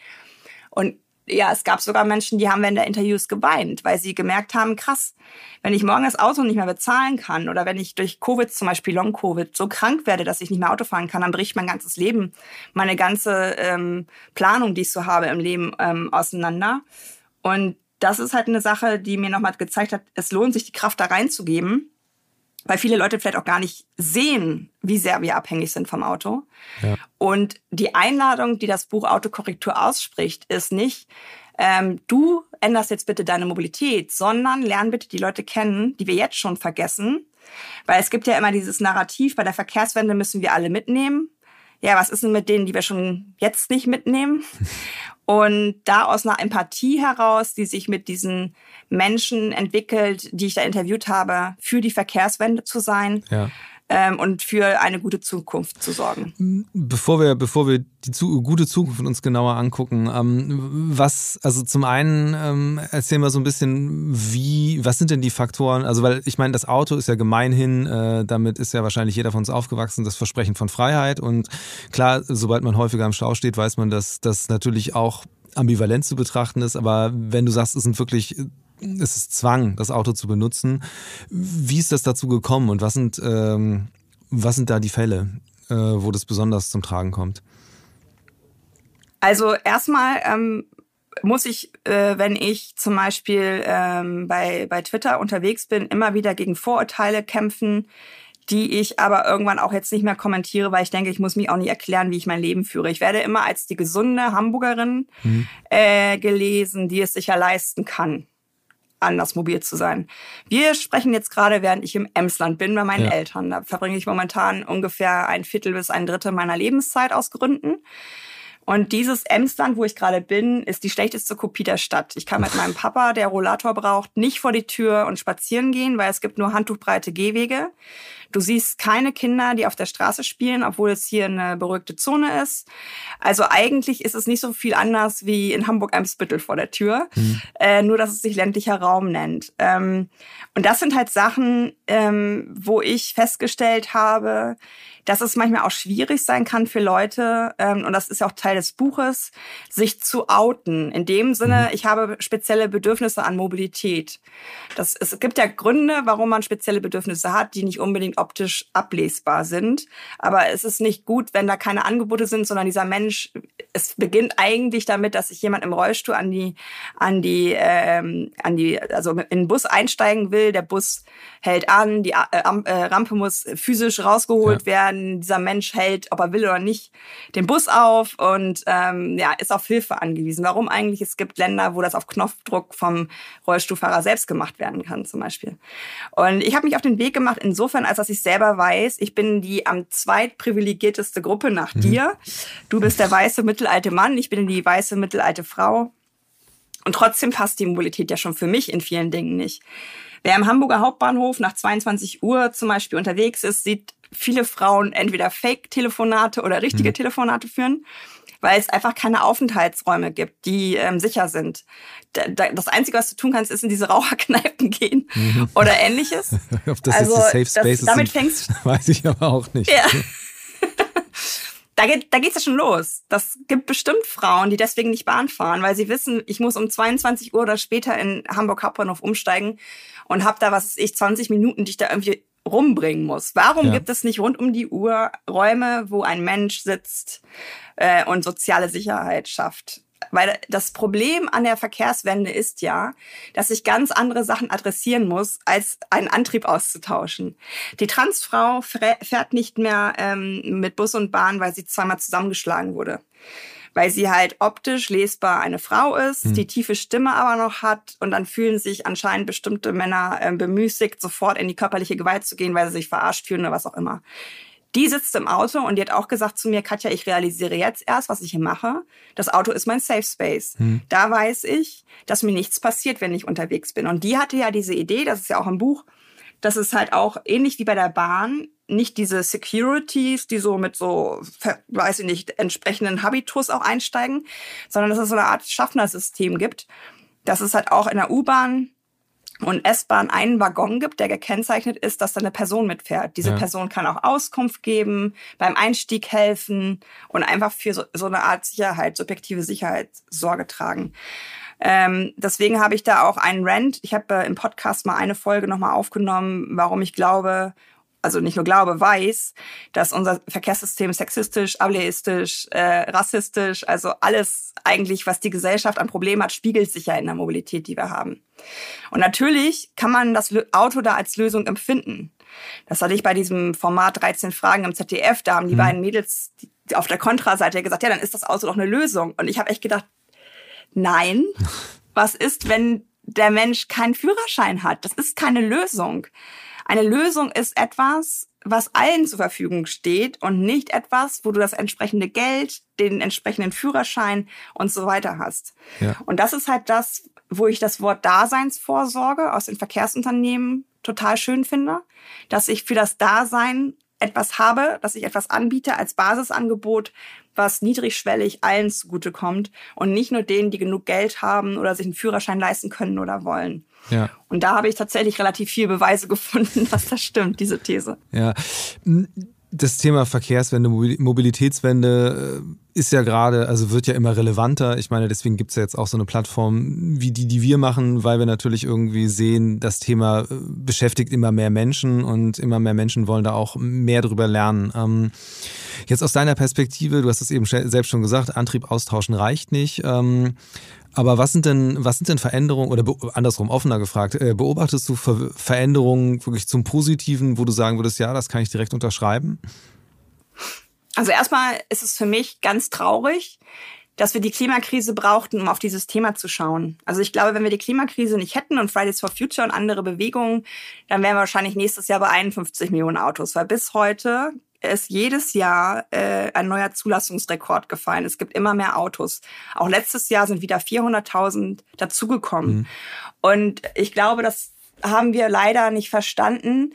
Und ja, es gab sogar Menschen, die haben während der Interviews geweint, weil sie gemerkt haben, krass, wenn ich morgen das Auto nicht mehr bezahlen kann oder wenn ich durch Covid, zum Beispiel Long-Covid, so krank werde, dass ich nicht mehr Auto fahren kann, dann bricht mein ganzes Leben, meine ganze ähm, Planung, die ich so habe im Leben, ähm, auseinander. Und das ist halt eine Sache, die mir nochmal gezeigt hat, es lohnt sich, die Kraft da reinzugeben weil viele Leute vielleicht auch gar nicht sehen, wie sehr wir abhängig sind vom Auto. Ja. Und die Einladung, die das Buch Autokorrektur ausspricht, ist nicht, ähm, du änderst jetzt bitte deine Mobilität, sondern lern bitte die Leute kennen, die wir jetzt schon vergessen. Weil es gibt ja immer dieses Narrativ, bei der Verkehrswende müssen wir alle mitnehmen. Ja, was ist denn mit denen, die wir schon jetzt nicht mitnehmen? Und da aus einer Empathie heraus, die sich mit diesen Menschen entwickelt, die ich da interviewt habe, für die Verkehrswende zu sein. Ja. Ähm, und für eine gute Zukunft zu sorgen. Bevor wir, bevor wir die zu, gute Zukunft uns genauer angucken, ähm, was, also zum einen ähm, erzähl mal so ein bisschen, wie, was sind denn die Faktoren? Also, weil ich meine, das Auto ist ja gemeinhin, äh, damit ist ja wahrscheinlich jeder von uns aufgewachsen, das Versprechen von Freiheit. Und klar, sobald man häufiger im Stau steht, weiß man, dass das natürlich auch ambivalent zu betrachten ist. Aber wenn du sagst, es sind wirklich es ist Zwang, das Auto zu benutzen. Wie ist das dazu gekommen und was sind, ähm, was sind da die Fälle, äh, wo das besonders zum Tragen kommt? Also erstmal ähm, muss ich, äh, wenn ich zum Beispiel ähm, bei, bei Twitter unterwegs bin, immer wieder gegen Vorurteile kämpfen, die ich aber irgendwann auch jetzt nicht mehr kommentiere, weil ich denke, ich muss mich auch nicht erklären, wie ich mein Leben führe. Ich werde immer als die gesunde Hamburgerin mhm. äh, gelesen, die es sich ja leisten kann anders mobil zu sein. Wir sprechen jetzt gerade, während ich im Emsland bin, bei meinen ja. Eltern. Da verbringe ich momentan ungefähr ein Viertel bis ein Drittel meiner Lebenszeit aus Gründen. Und dieses Emsland, wo ich gerade bin, ist die schlechteste Kopie der Stadt. Ich kann mit meinem Papa, der Rollator braucht, nicht vor die Tür und spazieren gehen, weil es gibt nur handtuchbreite Gehwege. Du siehst keine Kinder, die auf der Straße spielen, obwohl es hier eine beruhigte Zone ist. Also eigentlich ist es nicht so viel anders wie in Hamburg-Eimsbüttel vor der Tür, mhm. äh, nur dass es sich ländlicher Raum nennt. Ähm, und das sind halt Sachen, ähm, wo ich festgestellt habe, dass es manchmal auch schwierig sein kann für Leute, ähm, und das ist ja auch Teil des Buches, sich zu outen. In dem Sinne, mhm. ich habe spezielle Bedürfnisse an Mobilität. Das, es gibt ja Gründe, warum man spezielle Bedürfnisse hat, die nicht unbedingt optisch ablesbar sind. Aber es ist nicht gut, wenn da keine Angebote sind, sondern dieser Mensch, es beginnt eigentlich damit, dass sich jemand im Rollstuhl an die, an die, ähm, an die, also in den Bus einsteigen will. Der Bus hält an, die äh, äh Rampe muss physisch rausgeholt ja. werden werden. Dieser Mensch hält, ob er will oder nicht, den Bus auf und ähm, ja, ist auf Hilfe angewiesen. Warum eigentlich? Es gibt Länder, wo das auf Knopfdruck vom Rollstuhlfahrer selbst gemacht werden kann, zum Beispiel. Und ich habe mich auf den Weg gemacht, insofern, als dass ich selber weiß, ich bin die am zweitprivilegierteste Gruppe nach mhm. dir. Du bist der weiße mittelalte Mann, ich bin die weiße mittelalte Frau. Und trotzdem passt die Mobilität ja schon für mich in vielen Dingen nicht. Wer im Hamburger Hauptbahnhof nach 22 Uhr zum Beispiel unterwegs ist, sieht viele Frauen entweder Fake-Telefonate oder richtige mhm. Telefonate führen weil es einfach keine Aufenthaltsräume gibt, die ähm, sicher sind. das Einzige, was du tun kannst, ist in diese Raucherkneipen gehen mhm. oder ähnliches. Ob das also, jetzt die Safe Spaces das, damit sind, fängst, weiß ich aber auch nicht. Ja. da geht da geht's ja schon los. Das gibt bestimmt Frauen, die deswegen nicht Bahn fahren, weil sie wissen, ich muss um 22 Uhr oder später in Hamburg Hauptbahnhof umsteigen und habe da was weiß ich 20 Minuten, die ich da irgendwie rumbringen muss. Warum ja. gibt es nicht rund um die Uhr Räume, wo ein Mensch sitzt äh, und soziale Sicherheit schafft? Weil das Problem an der Verkehrswende ist ja, dass ich ganz andere Sachen adressieren muss, als einen Antrieb auszutauschen. Die Transfrau fährt nicht mehr ähm, mit Bus und Bahn, weil sie zweimal zusammengeschlagen wurde weil sie halt optisch lesbar eine Frau ist, mhm. die tiefe Stimme aber noch hat und dann fühlen sich anscheinend bestimmte Männer äh, bemüßigt, sofort in die körperliche Gewalt zu gehen, weil sie sich verarscht fühlen oder was auch immer. Die sitzt im Auto und die hat auch gesagt zu mir, Katja, ich realisiere jetzt erst, was ich hier mache. Das Auto ist mein Safe Space. Mhm. Da weiß ich, dass mir nichts passiert, wenn ich unterwegs bin. Und die hatte ja diese Idee, das ist ja auch im Buch, dass es halt auch ähnlich wie bei der Bahn nicht diese Securities, die so mit so, weiß ich nicht, entsprechenden Habitus auch einsteigen, sondern dass es so eine Art Schaffnersystem gibt, dass es halt auch in der U-Bahn und S-Bahn einen Waggon gibt, der gekennzeichnet ist, dass da eine Person mitfährt. Diese ja. Person kann auch Auskunft geben, beim Einstieg helfen und einfach für so, so eine Art Sicherheit, subjektive Sicherheit Sorge tragen. Ähm, deswegen habe ich da auch einen Rant. Ich habe äh, im Podcast mal eine Folge nochmal aufgenommen, warum ich glaube also nicht nur glaube, weiß, dass unser Verkehrssystem sexistisch, ableistisch, äh, rassistisch, also alles eigentlich, was die Gesellschaft an Problemen hat, spiegelt sich ja in der Mobilität, die wir haben. Und natürlich kann man das Auto da als Lösung empfinden. Das hatte ich bei diesem Format 13 Fragen im ZDF, da haben die mhm. beiden Mädels auf der Kontraseite gesagt, ja, dann ist das Auto doch eine Lösung. Und ich habe echt gedacht, nein, was ist, wenn der Mensch keinen Führerschein hat? Das ist keine Lösung. Eine Lösung ist etwas, was allen zur Verfügung steht und nicht etwas, wo du das entsprechende Geld, den entsprechenden Führerschein und so weiter hast. Ja. Und das ist halt das, wo ich das Wort Daseinsvorsorge aus den Verkehrsunternehmen total schön finde, dass ich für das Dasein etwas habe, dass ich etwas anbiete als Basisangebot, was niedrigschwellig allen zugutekommt und nicht nur denen, die genug Geld haben oder sich einen Führerschein leisten können oder wollen. Ja. Und da habe ich tatsächlich relativ viel Beweise gefunden, dass das stimmt, diese These. Ja. Das Thema Verkehrswende, Mobilitätswende äh, ist ja gerade, also wird ja immer relevanter. Ich meine, deswegen gibt es ja jetzt auch so eine Plattform wie die, die wir machen, weil wir natürlich irgendwie sehen, das Thema äh, beschäftigt immer mehr Menschen und immer mehr Menschen wollen da auch mehr drüber lernen. Ähm, jetzt aus deiner Perspektive, du hast es eben selbst schon gesagt, Antrieb austauschen reicht nicht. Aber was sind denn, was sind denn Veränderungen, oder andersrum offener gefragt, äh, beobachtest du Ver Veränderungen wirklich zum Positiven, wo du sagen würdest, ja, das kann ich direkt unterschreiben? Also erstmal ist es für mich ganz traurig, dass wir die Klimakrise brauchten, um auf dieses Thema zu schauen. Also ich glaube, wenn wir die Klimakrise nicht hätten und Fridays for Future und andere Bewegungen, dann wären wir wahrscheinlich nächstes Jahr bei 51 Millionen Autos, weil bis heute ist jedes Jahr äh, ein neuer Zulassungsrekord gefallen. Es gibt immer mehr Autos. Auch letztes Jahr sind wieder 400.000 dazugekommen. Mhm. Und ich glaube, das haben wir leider nicht verstanden.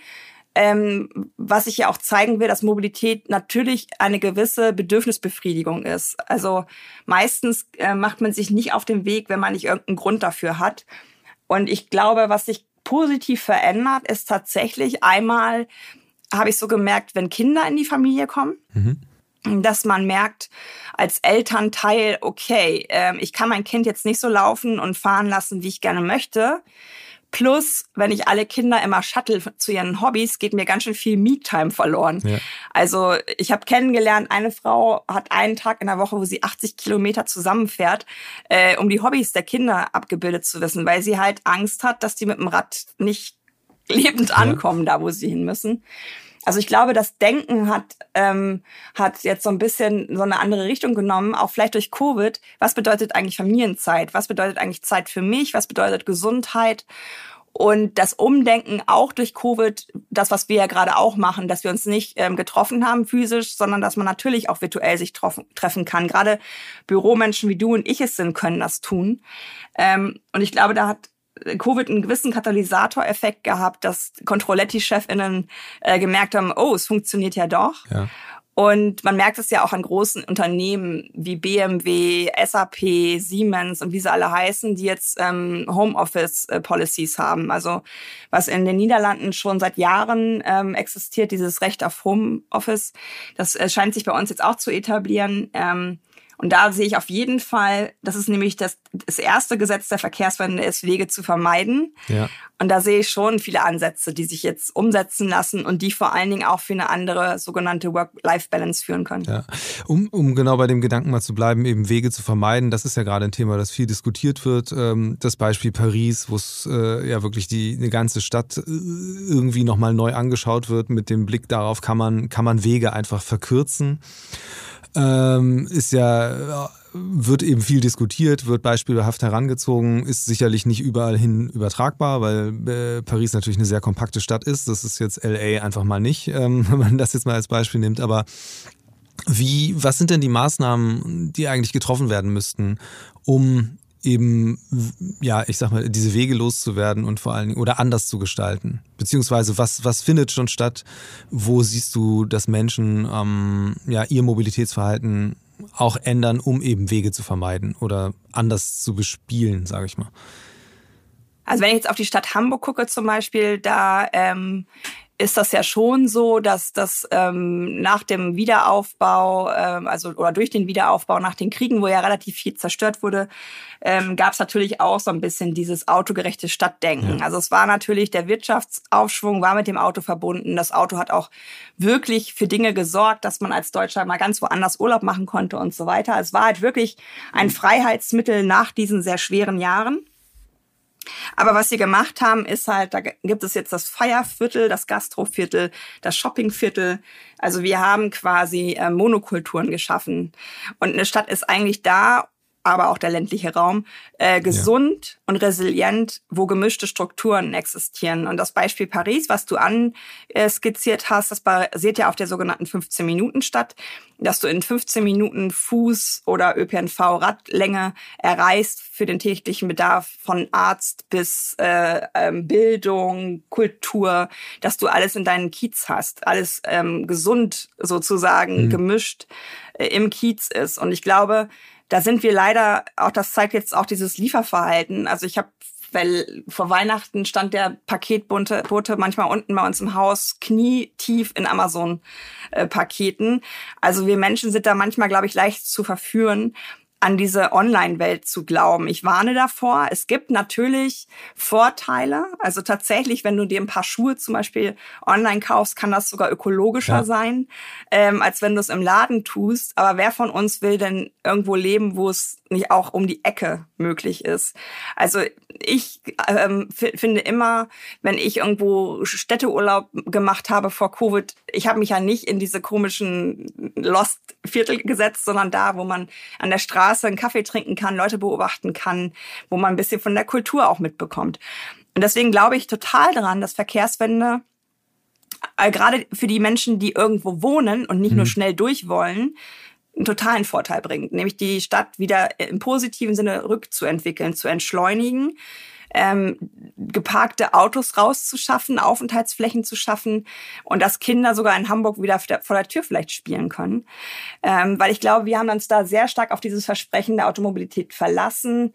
Ähm, was ich ja auch zeigen will, dass Mobilität natürlich eine gewisse Bedürfnisbefriedigung ist. Also meistens äh, macht man sich nicht auf den Weg, wenn man nicht irgendeinen Grund dafür hat. Und ich glaube, was sich positiv verändert, ist tatsächlich einmal habe ich so gemerkt, wenn Kinder in die Familie kommen. Mhm dass man merkt als Elternteil, okay, äh, ich kann mein Kind jetzt nicht so laufen und fahren lassen, wie ich gerne möchte. Plus, wenn ich alle Kinder immer shuttle zu ihren Hobbys, geht mir ganz schön viel Me-Time verloren. Ja. Also ich habe kennengelernt, eine Frau hat einen Tag in der Woche, wo sie 80 Kilometer zusammenfährt, äh, um die Hobbys der Kinder abgebildet zu wissen, weil sie halt Angst hat, dass die mit dem Rad nicht lebend ankommen, da wo sie hin müssen. Also ich glaube, das Denken hat, ähm, hat jetzt so ein bisschen so eine andere Richtung genommen, auch vielleicht durch Covid. Was bedeutet eigentlich Familienzeit? Was bedeutet eigentlich Zeit für mich? Was bedeutet Gesundheit? Und das Umdenken auch durch Covid, das, was wir ja gerade auch machen, dass wir uns nicht ähm, getroffen haben physisch, sondern dass man natürlich auch virtuell sich treffen kann. Gerade Büromenschen wie du und ich es sind, können das tun. Ähm, und ich glaube, da hat Covid einen gewissen Katalysatoreffekt gehabt, dass Controletti-Chefinnen äh, gemerkt haben, oh, es funktioniert ja doch. Ja. Und man merkt es ja auch an großen Unternehmen wie BMW, SAP, Siemens und wie sie alle heißen, die jetzt ähm, Homeoffice-Policies haben. Also was in den Niederlanden schon seit Jahren ähm, existiert, dieses Recht auf Homeoffice, das äh, scheint sich bei uns jetzt auch zu etablieren. Ähm, und da sehe ich auf jeden Fall, das ist nämlich das, das erste Gesetz der Verkehrswende ist, Wege zu vermeiden. Ja. Und da sehe ich schon viele Ansätze, die sich jetzt umsetzen lassen und die vor allen Dingen auch für eine andere sogenannte Work-Life-Balance führen können. Ja. Um, um genau bei dem Gedanken mal zu bleiben, eben Wege zu vermeiden, das ist ja gerade ein Thema, das viel diskutiert wird. Ähm, das Beispiel Paris, wo es äh, ja wirklich die eine ganze Stadt äh, irgendwie nochmal neu angeschaut wird mit dem Blick darauf, kann man, kann man Wege einfach verkürzen ähm, ist ja, wird eben viel diskutiert, wird beispielhaft herangezogen, ist sicherlich nicht überall hin übertragbar, weil äh, Paris natürlich eine sehr kompakte Stadt ist. Das ist jetzt LA einfach mal nicht, ähm, wenn man das jetzt mal als Beispiel nimmt. Aber wie, was sind denn die Maßnahmen, die eigentlich getroffen werden müssten, um eben, ja, ich sag mal, diese Wege loszuwerden und vor allen Dingen oder anders zu gestalten? Beziehungsweise was, was findet schon statt? Wo siehst du, dass Menschen ähm, ja, ihr Mobilitätsverhalten auch ändern, um eben Wege zu vermeiden oder anders zu bespielen, sage ich mal? Also wenn ich jetzt auf die Stadt Hamburg gucke zum Beispiel, da ähm, ist das ja schon so, dass das ähm, nach dem Wiederaufbau, ähm, also oder durch den Wiederaufbau nach den Kriegen, wo ja relativ viel zerstört wurde, ähm, gab es natürlich auch so ein bisschen dieses autogerechte Stadtdenken. Ja. Also es war natürlich der Wirtschaftsaufschwung war mit dem Auto verbunden. Das Auto hat auch wirklich für Dinge gesorgt, dass man als Deutscher mal ganz woanders Urlaub machen konnte und so weiter. Es war halt wirklich ein Freiheitsmittel nach diesen sehr schweren Jahren. Aber was sie gemacht haben, ist halt, da gibt es jetzt das Feierviertel, das Gastroviertel, das Shoppingviertel. Also wir haben quasi äh, Monokulturen geschaffen. Und eine Stadt ist eigentlich da, aber auch der ländliche Raum, äh, gesund ja. und resilient, wo gemischte Strukturen existieren. Und das Beispiel Paris, was du anskizziert hast, das basiert ja auf der sogenannten 15-Minuten-Stadt, dass du in 15 Minuten Fuß- oder ÖPNV-Radlänge erreichst für den täglichen Bedarf von Arzt bis äh, ähm, Bildung, Kultur, dass du alles in deinen Kiez hast, alles ähm, gesund sozusagen mhm. gemischt äh, im Kiez ist. Und ich glaube, da sind wir leider, auch das zeigt jetzt auch dieses Lieferverhalten. Also ich habe weil vor Weihnachten stand der Paketbote Bote manchmal unten bei uns im Haus knietief in Amazon-Paketen. Äh, also wir Menschen sind da manchmal, glaube ich, leicht zu verführen, an diese Online-Welt zu glauben. Ich warne davor. Es gibt natürlich Vorteile. Also tatsächlich, wenn du dir ein paar Schuhe zum Beispiel online kaufst, kann das sogar ökologischer ja. sein, ähm, als wenn du es im Laden tust. Aber wer von uns will denn irgendwo leben, wo es nicht auch um die Ecke möglich ist? Also ich ähm, finde immer, wenn ich irgendwo Städteurlaub gemacht habe vor Covid, ich habe mich ja nicht in diese komischen Lost-Viertel gesetzt, sondern da, wo man an der Straße einen Kaffee trinken kann, Leute beobachten kann, wo man ein bisschen von der Kultur auch mitbekommt. Und deswegen glaube ich total daran, dass Verkehrswende äh, gerade für die Menschen, die irgendwo wohnen und nicht mhm. nur schnell durch wollen, einen totalen Vorteil bringt, nämlich die Stadt wieder im positiven Sinne rückzuentwickeln, zu entschleunigen, ähm, geparkte Autos rauszuschaffen, Aufenthaltsflächen zu schaffen und dass Kinder sogar in Hamburg wieder vor der Tür vielleicht spielen können. Ähm, weil ich glaube, wir haben uns da sehr stark auf dieses Versprechen der Automobilität verlassen,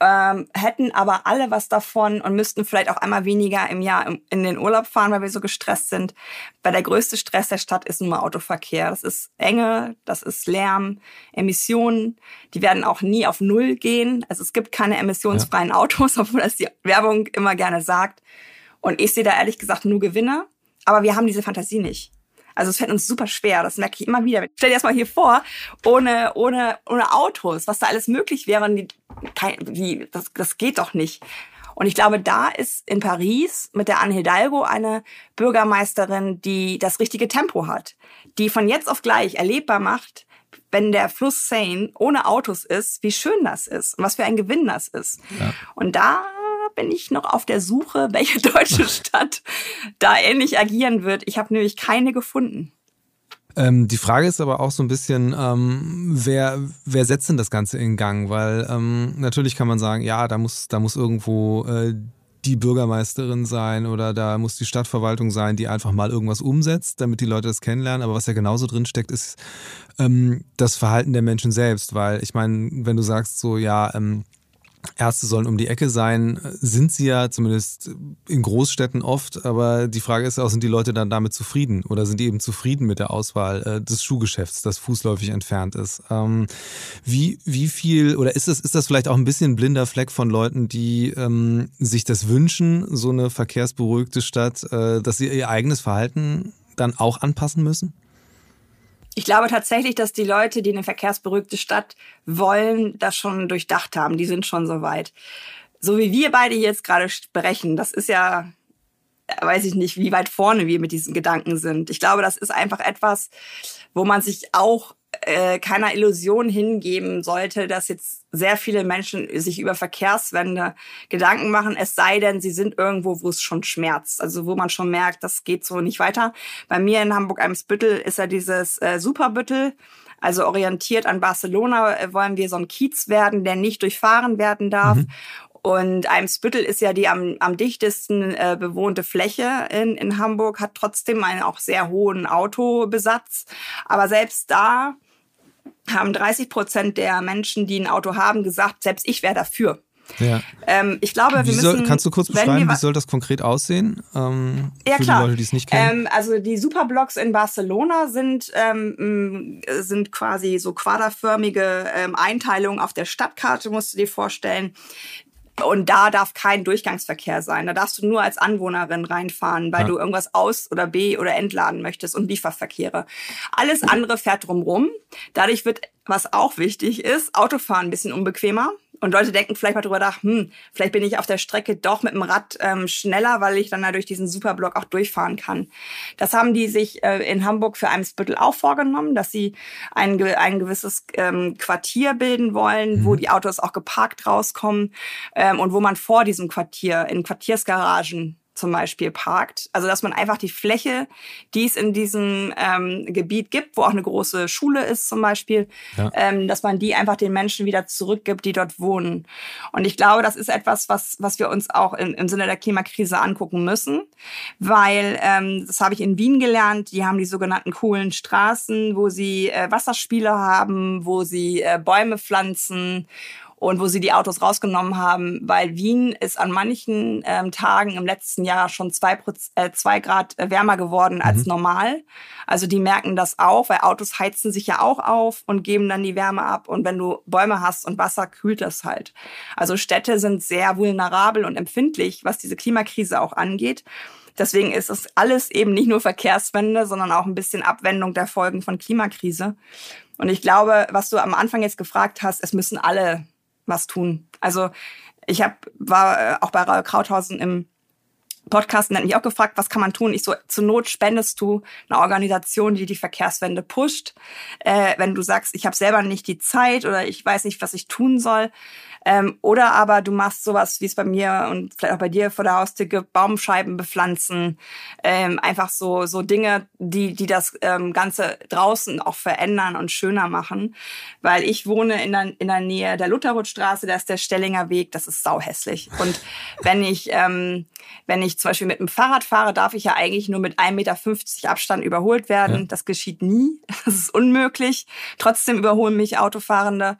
ähm, hätten aber alle was davon und müssten vielleicht auch einmal weniger im Jahr in den Urlaub fahren, weil wir so gestresst sind. Weil der größte Stress der Stadt ist nun mal Autoverkehr. Das ist Enge, das ist Lärm, Emissionen. Die werden auch nie auf Null gehen. Also es gibt keine emissionsfreien ja. Autos, obwohl das die Werbung immer gerne sagt. Und ich sehe da ehrlich gesagt nur Gewinner. Aber wir haben diese Fantasie nicht. Also es fällt uns super schwer, das merke ich immer wieder. Stell dir das mal hier vor, ohne, ohne, ohne Autos, was da alles möglich wäre. Die, die, das, das geht doch nicht. Und ich glaube, da ist in Paris mit der Anne Hidalgo eine Bürgermeisterin, die das richtige Tempo hat, die von jetzt auf gleich erlebbar macht, wenn der Fluss Seine ohne Autos ist, wie schön das ist und was für ein Gewinn das ist. Ja. Und da bin ich noch auf der Suche, welche deutsche Stadt da ähnlich agieren wird. Ich habe nämlich keine gefunden. Ähm, die Frage ist aber auch so ein bisschen, ähm, wer, wer setzt denn das Ganze in Gang? Weil ähm, natürlich kann man sagen, ja, da muss, da muss irgendwo äh, die Bürgermeisterin sein oder da muss die Stadtverwaltung sein, die einfach mal irgendwas umsetzt, damit die Leute das kennenlernen. Aber was ja genauso drin steckt, ist ähm, das Verhalten der Menschen selbst. Weil ich meine, wenn du sagst so, ja, ähm, Ärzte sollen um die Ecke sein, sind sie ja zumindest in Großstädten oft, aber die Frage ist auch, sind die Leute dann damit zufrieden oder sind die eben zufrieden mit der Auswahl äh, des Schuhgeschäfts, das fußläufig entfernt ist? Ähm, wie, wie viel oder ist das, ist das vielleicht auch ein bisschen ein blinder Fleck von Leuten, die ähm, sich das wünschen, so eine verkehrsberuhigte Stadt, äh, dass sie ihr eigenes Verhalten dann auch anpassen müssen? Ich glaube tatsächlich, dass die Leute, die eine verkehrsberuhigte Stadt wollen, das schon durchdacht haben. Die sind schon so weit. So wie wir beide jetzt gerade sprechen, das ist ja, weiß ich nicht, wie weit vorne wir mit diesen Gedanken sind. Ich glaube, das ist einfach etwas, wo man sich auch äh, keiner Illusion hingeben sollte, dass jetzt sehr viele Menschen sich über Verkehrswende Gedanken machen, es sei denn, sie sind irgendwo, wo es schon schmerzt. Also wo man schon merkt, das geht so nicht weiter. Bei mir in Hamburg-Eimsbüttel ist ja dieses äh, Superbüttel. Also orientiert an Barcelona äh, wollen wir so ein Kiez werden, der nicht durchfahren werden darf. Mhm. Und Eimsbüttel ist ja die am, am dichtesten äh, bewohnte Fläche in, in Hamburg, hat trotzdem einen auch sehr hohen Autobesatz. Aber selbst da haben 30 Prozent der Menschen, die ein Auto haben, gesagt, selbst ich wäre dafür. Ja. Ähm, ich glaube, wir soll, müssen. Kannst du kurz beschreiben, wie soll das konkret aussehen? Ähm, ja, für klar. die Leute, die es nicht kennen. Ähm, also die Superblocks in Barcelona sind, ähm, sind quasi so quaderförmige ähm, Einteilungen auf der Stadtkarte, musst du dir vorstellen. Und da darf kein Durchgangsverkehr sein. Da darfst du nur als Anwohnerin reinfahren, weil ja. du irgendwas aus- oder B- oder entladen möchtest und Lieferverkehre. Alles andere fährt drumrum. Dadurch wird, was auch wichtig ist, Autofahren ein bisschen unbequemer. Und Leute denken vielleicht mal drüber nach, hm, vielleicht bin ich auf der Strecke doch mit dem Rad ähm, schneller, weil ich dann da durch diesen Superblock auch durchfahren kann. Das haben die sich äh, in Hamburg für Eimsbüttel auch vorgenommen, dass sie ein, ein gewisses ähm, Quartier bilden wollen, mhm. wo die Autos auch geparkt rauskommen ähm, und wo man vor diesem Quartier in Quartiersgaragen zum Beispiel parkt. Also dass man einfach die Fläche, die es in diesem ähm, Gebiet gibt, wo auch eine große Schule ist zum Beispiel, ja. ähm, dass man die einfach den Menschen wieder zurückgibt, die dort wohnen. Und ich glaube, das ist etwas, was, was wir uns auch im, im Sinne der Klimakrise angucken müssen, weil ähm, das habe ich in Wien gelernt. Die haben die sogenannten coolen Straßen, wo sie äh, Wasserspiele haben, wo sie äh, Bäume pflanzen und wo sie die Autos rausgenommen haben, weil Wien ist an manchen ähm, Tagen im letzten Jahr schon zwei, äh, zwei Grad äh, wärmer geworden als mhm. normal. Also die merken das auch, weil Autos heizen sich ja auch auf und geben dann die Wärme ab. Und wenn du Bäume hast und Wasser, kühlt das halt. Also Städte sind sehr vulnerabel und empfindlich, was diese Klimakrise auch angeht. Deswegen ist es alles eben nicht nur Verkehrswende, sondern auch ein bisschen Abwendung der Folgen von Klimakrise. Und ich glaube, was du am Anfang jetzt gefragt hast, es müssen alle was tun. Also ich hab, war äh, auch bei Krauthausen im Podcast und hat mich auch gefragt, was kann man tun? Ich so, zur Not spendest du eine Organisation, die die Verkehrswende pusht. Äh, wenn du sagst, ich habe selber nicht die Zeit oder ich weiß nicht, was ich tun soll, ähm, oder aber du machst sowas, wie es bei mir und vielleicht auch bei dir vor der Haustür gibt, Baumscheiben bepflanzen, ähm, einfach so, so Dinge, die, die das ähm, Ganze draußen auch verändern und schöner machen. Weil ich wohne in der, in der Nähe der Lutherrothstraße, da ist der Stellinger Weg, das ist sauhässlich. Und wenn ich, ähm, wenn ich zum Beispiel mit dem Fahrrad fahre, darf ich ja eigentlich nur mit 1,50 Meter Abstand überholt werden. Ja. Das geschieht nie. Das ist unmöglich. Trotzdem überholen mich Autofahrende.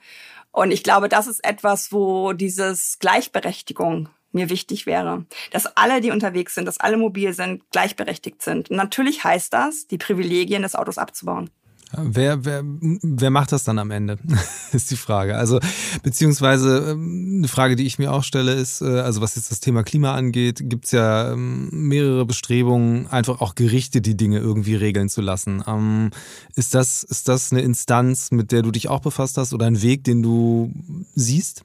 Und ich glaube, das ist etwas, wo dieses Gleichberechtigung mir wichtig wäre. Dass alle, die unterwegs sind, dass alle mobil sind, gleichberechtigt sind. Und natürlich heißt das, die Privilegien des Autos abzubauen. Wer, wer, wer macht das dann am Ende, ist die Frage. Also, beziehungsweise ähm, eine Frage, die ich mir auch stelle, ist, äh, also was jetzt das Thema Klima angeht, gibt es ja ähm, mehrere Bestrebungen, einfach auch Gerichte die Dinge irgendwie regeln zu lassen. Ähm, ist, das, ist das eine Instanz, mit der du dich auch befasst hast oder ein Weg, den du siehst?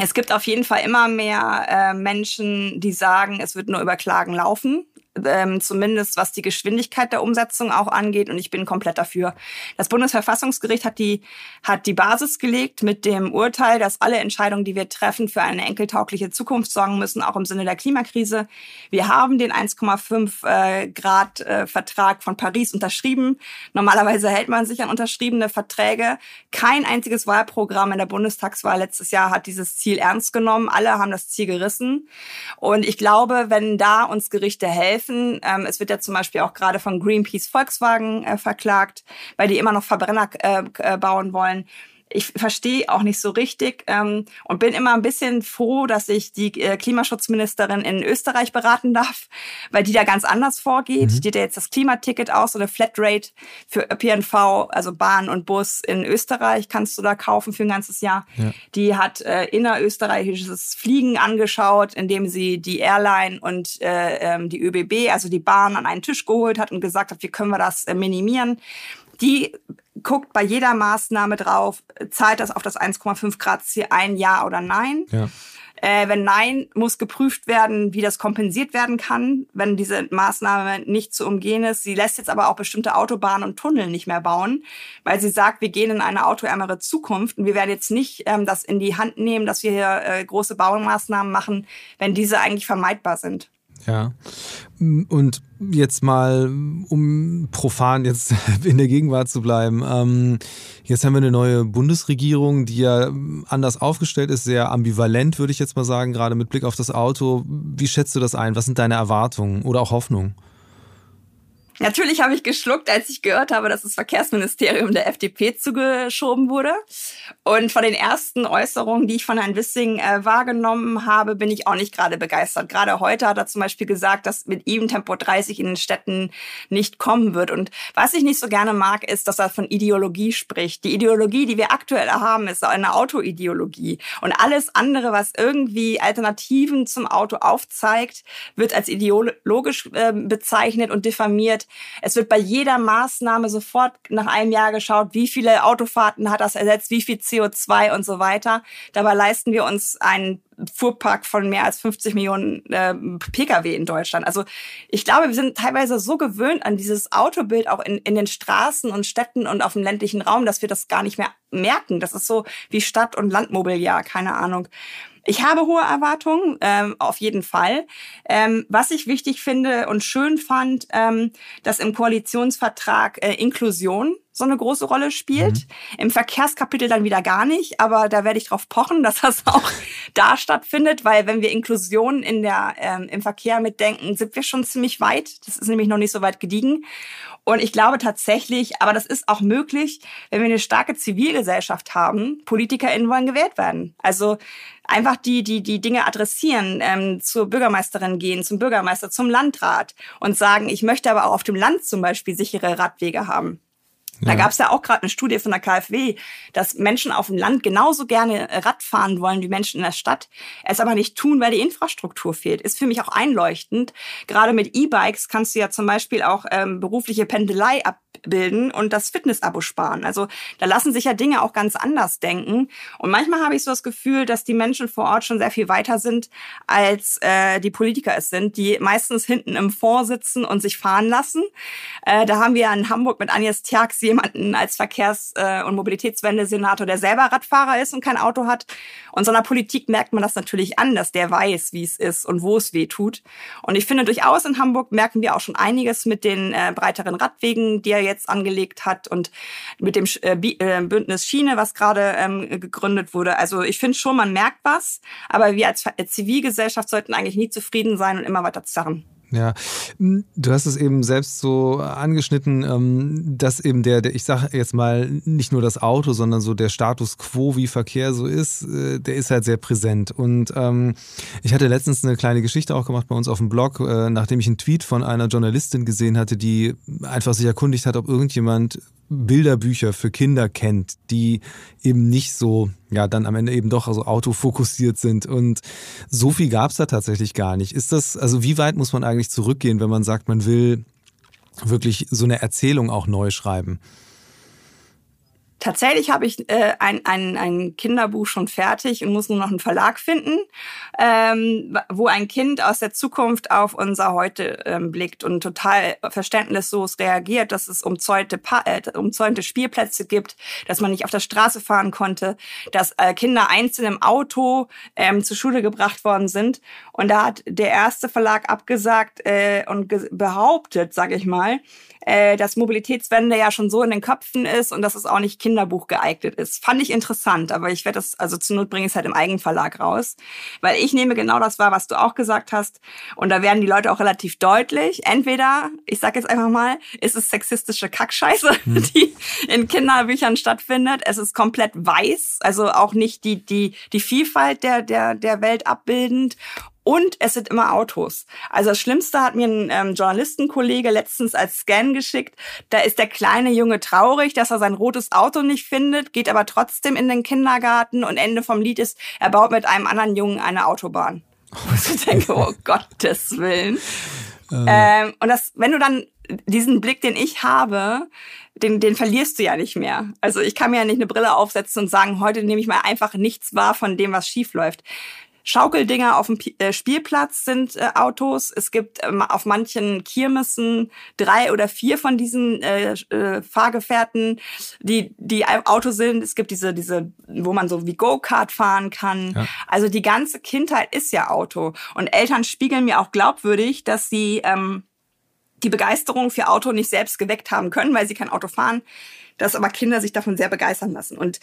Es gibt auf jeden Fall immer mehr äh, Menschen, die sagen, es wird nur über Klagen laufen. Ähm, zumindest was die Geschwindigkeit der Umsetzung auch angeht. Und ich bin komplett dafür. Das Bundesverfassungsgericht hat die, hat die Basis gelegt mit dem Urteil, dass alle Entscheidungen, die wir treffen, für eine enkeltaugliche Zukunft sorgen müssen, auch im Sinne der Klimakrise. Wir haben den 1,5 äh, Grad äh, Vertrag von Paris unterschrieben. Normalerweise hält man sich an unterschriebene Verträge. Kein einziges Wahlprogramm in der Bundestagswahl letztes Jahr hat dieses Ziel ernst genommen. Alle haben das Ziel gerissen. Und ich glaube, wenn da uns Gerichte helfen, ähm, es wird ja zum Beispiel auch gerade von Greenpeace Volkswagen äh, verklagt, weil die immer noch Verbrenner äh, äh bauen wollen ich verstehe auch nicht so richtig ähm, und bin immer ein bisschen froh, dass ich die äh, Klimaschutzministerin in Österreich beraten darf, weil die da ganz anders vorgeht. Mhm. Die hat ja jetzt das Klimaticket aus, so eine Flatrate für ÖPNV, also Bahn und Bus in Österreich kannst du da kaufen für ein ganzes Jahr. Ja. Die hat äh, innerösterreichisches Fliegen angeschaut, indem sie die Airline und äh, ähm, die ÖBB, also die Bahn, an einen Tisch geholt hat und gesagt hat, wie können wir das äh, minimieren. Die guckt bei jeder Maßnahme drauf, zahlt das auf das 1,5 Grad Ziel ein, ja oder nein. Ja. Äh, wenn nein, muss geprüft werden, wie das kompensiert werden kann, wenn diese Maßnahme nicht zu umgehen ist. Sie lässt jetzt aber auch bestimmte Autobahnen und Tunnel nicht mehr bauen, weil sie sagt, wir gehen in eine autoärmere Zukunft und wir werden jetzt nicht ähm, das in die Hand nehmen, dass wir hier äh, große Baumaßnahmen machen, wenn diese eigentlich vermeidbar sind. Ja. Und jetzt mal, um profan jetzt in der Gegenwart zu bleiben. Ähm, jetzt haben wir eine neue Bundesregierung, die ja anders aufgestellt ist, sehr ambivalent, würde ich jetzt mal sagen, gerade mit Blick auf das Auto. Wie schätzt du das ein? Was sind deine Erwartungen oder auch Hoffnungen? Natürlich habe ich geschluckt, als ich gehört habe, dass das Verkehrsministerium der FDP zugeschoben wurde. Und von den ersten Äußerungen, die ich von Herrn Wissing äh, wahrgenommen habe, bin ich auch nicht gerade begeistert. Gerade heute hat er zum Beispiel gesagt, dass mit ihm Tempo 30 in den Städten nicht kommen wird. Und was ich nicht so gerne mag, ist, dass er von Ideologie spricht. Die Ideologie, die wir aktuell haben, ist eine Autoideologie. Und alles andere, was irgendwie Alternativen zum Auto aufzeigt, wird als ideologisch äh, bezeichnet und diffamiert es wird bei jeder Maßnahme sofort nach einem Jahr geschaut, wie viele Autofahrten hat das ersetzt, wie viel CO2 und so weiter. Dabei leisten wir uns einen Fuhrpark von mehr als 50 Millionen äh, Pkw in Deutschland. Also ich glaube, wir sind teilweise so gewöhnt an dieses Autobild auch in, in den Straßen und Städten und auf dem ländlichen Raum, dass wir das gar nicht mehr merken. Das ist so wie Stadt- und Landmobiliar, keine Ahnung. Ich habe hohe Erwartungen, ähm, auf jeden Fall. Ähm, was ich wichtig finde und schön fand, ähm, dass im Koalitionsvertrag äh, Inklusion so eine große Rolle spielt. Mhm. Im Verkehrskapitel dann wieder gar nicht, aber da werde ich drauf pochen, dass das auch da stattfindet, weil wenn wir Inklusion in der, ähm, im Verkehr mitdenken, sind wir schon ziemlich weit. Das ist nämlich noch nicht so weit gediegen. Und ich glaube tatsächlich, aber das ist auch möglich, wenn wir eine starke Zivilgesellschaft haben, PolitikerInnen wollen gewählt werden. Also einfach die, die, die Dinge adressieren, ähm, zur Bürgermeisterin gehen, zum Bürgermeister, zum Landrat und sagen, ich möchte aber auch auf dem Land zum Beispiel sichere Radwege haben. Da ja. gab es ja auch gerade eine Studie von der KfW, dass Menschen auf dem Land genauso gerne Rad fahren wollen wie Menschen in der Stadt, es aber nicht tun, weil die Infrastruktur fehlt. Ist für mich auch einleuchtend. Gerade mit E-Bikes kannst du ja zum Beispiel auch ähm, berufliche Pendelei ab bilden und das Fitness-Abo sparen. Also da lassen sich ja Dinge auch ganz anders denken. Und manchmal habe ich so das Gefühl, dass die Menschen vor Ort schon sehr viel weiter sind, als äh, die Politiker es sind, die meistens hinten im Fonds sitzen und sich fahren lassen. Äh, da haben wir in Hamburg mit Agnes Tjax jemanden als Verkehrs- äh, und Mobilitätswende-Senator, der selber Radfahrer ist und kein Auto hat. Und so einer Politik merkt man das natürlich an, dass der weiß, wie es ist und wo es weh tut. Und ich finde durchaus in Hamburg merken wir auch schon einiges mit den äh, breiteren Radwegen, die er jetzt angelegt hat und mit dem äh, äh, Bündnis Schiene, was gerade ähm, gegründet wurde. Also ich finde schon, man merkt was, aber wir als Zivilgesellschaft sollten eigentlich nie zufrieden sein und immer weiter zerren. Ja, du hast es eben selbst so angeschnitten, ähm, dass eben der, der ich sage jetzt mal, nicht nur das Auto, sondern so der Status quo, wie Verkehr so ist, äh, der ist halt sehr präsent. Und ähm, ich hatte letztens eine kleine Geschichte auch gemacht bei uns auf dem Blog, äh, nachdem ich einen Tweet von einer Journalistin gesehen hatte, die einfach sich erkundigt hat, ob irgendjemand Bilderbücher für Kinder kennt, die eben nicht so, ja, dann am Ende eben doch also autofokussiert sind. Und so viel gab es da tatsächlich gar nicht. Ist das, also wie weit muss man eigentlich zurückgehen, wenn man sagt, man will wirklich so eine Erzählung auch neu schreiben? Tatsächlich habe ich äh, ein, ein, ein Kinderbuch schon fertig und muss nur noch einen Verlag finden, ähm, wo ein Kind aus der Zukunft auf unser Heute ähm, blickt und total verständnislos reagiert, dass es umzäunte, äh, umzäunte Spielplätze gibt, dass man nicht auf der Straße fahren konnte, dass äh, Kinder einzeln im Auto ähm, zur Schule gebracht worden sind. Und da hat der erste Verlag abgesagt äh, und behauptet, sage ich mal, äh, dass Mobilitätswende ja schon so in den Köpfen ist und dass es auch nicht Kinderbuch geeignet ist. Fand ich interessant, aber ich werde das, also zur Not bringe ich es halt im Eigenverlag raus. Weil ich nehme genau das wahr, was du auch gesagt hast. Und da werden die Leute auch relativ deutlich. Entweder, ich sage jetzt einfach mal, ist es sexistische Kackscheiße, hm. die in Kinderbüchern stattfindet. Es ist komplett weiß, also auch nicht die, die, die Vielfalt der, der, der Welt abbildend. Und es sind immer Autos. Also das Schlimmste hat mir ein ähm, Journalistenkollege letztens als Scan geschickt. Da ist der kleine Junge traurig, dass er sein rotes Auto nicht findet, geht aber trotzdem in den Kindergarten und Ende vom Lied ist, er baut mit einem anderen Jungen eine Autobahn. Und ich denke, oh Gottes Willen. Äh. Ähm, und das, wenn du dann diesen Blick, den ich habe, den, den verlierst du ja nicht mehr. Also ich kann mir ja nicht eine Brille aufsetzen und sagen, heute nehme ich mal einfach nichts wahr von dem, was schief läuft. Schaukeldinger auf dem äh, Spielplatz sind äh, Autos. Es gibt ähm, auf manchen Kirmessen drei oder vier von diesen äh, äh, Fahrgefährten, die die Autos sind. Es gibt diese diese, wo man so wie Go-Kart fahren kann. Ja. Also die ganze Kindheit ist ja Auto. Und Eltern spiegeln mir auch glaubwürdig, dass sie ähm, die Begeisterung für Auto nicht selbst geweckt haben können, weil sie kein Auto fahren dass aber Kinder sich davon sehr begeistern lassen. Und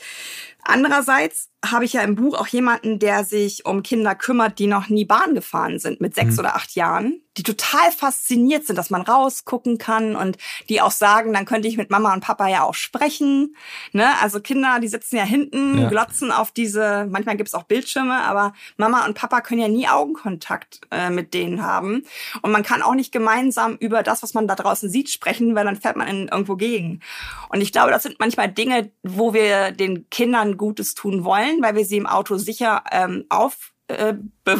andererseits habe ich ja im Buch auch jemanden, der sich um Kinder kümmert, die noch nie Bahn gefahren sind mit sechs mhm. oder acht Jahren, die total fasziniert sind, dass man rausgucken kann und die auch sagen, dann könnte ich mit Mama und Papa ja auch sprechen. Ne? Also Kinder, die sitzen ja hinten, ja. glotzen auf diese, manchmal gibt's auch Bildschirme, aber Mama und Papa können ja nie Augenkontakt äh, mit denen haben. Und man kann auch nicht gemeinsam über das, was man da draußen sieht, sprechen, weil dann fährt man in irgendwo gegen. Und ich glaube, das sind manchmal Dinge, wo wir den Kindern Gutes tun wollen, weil wir sie im Auto sicher ähm, auf äh,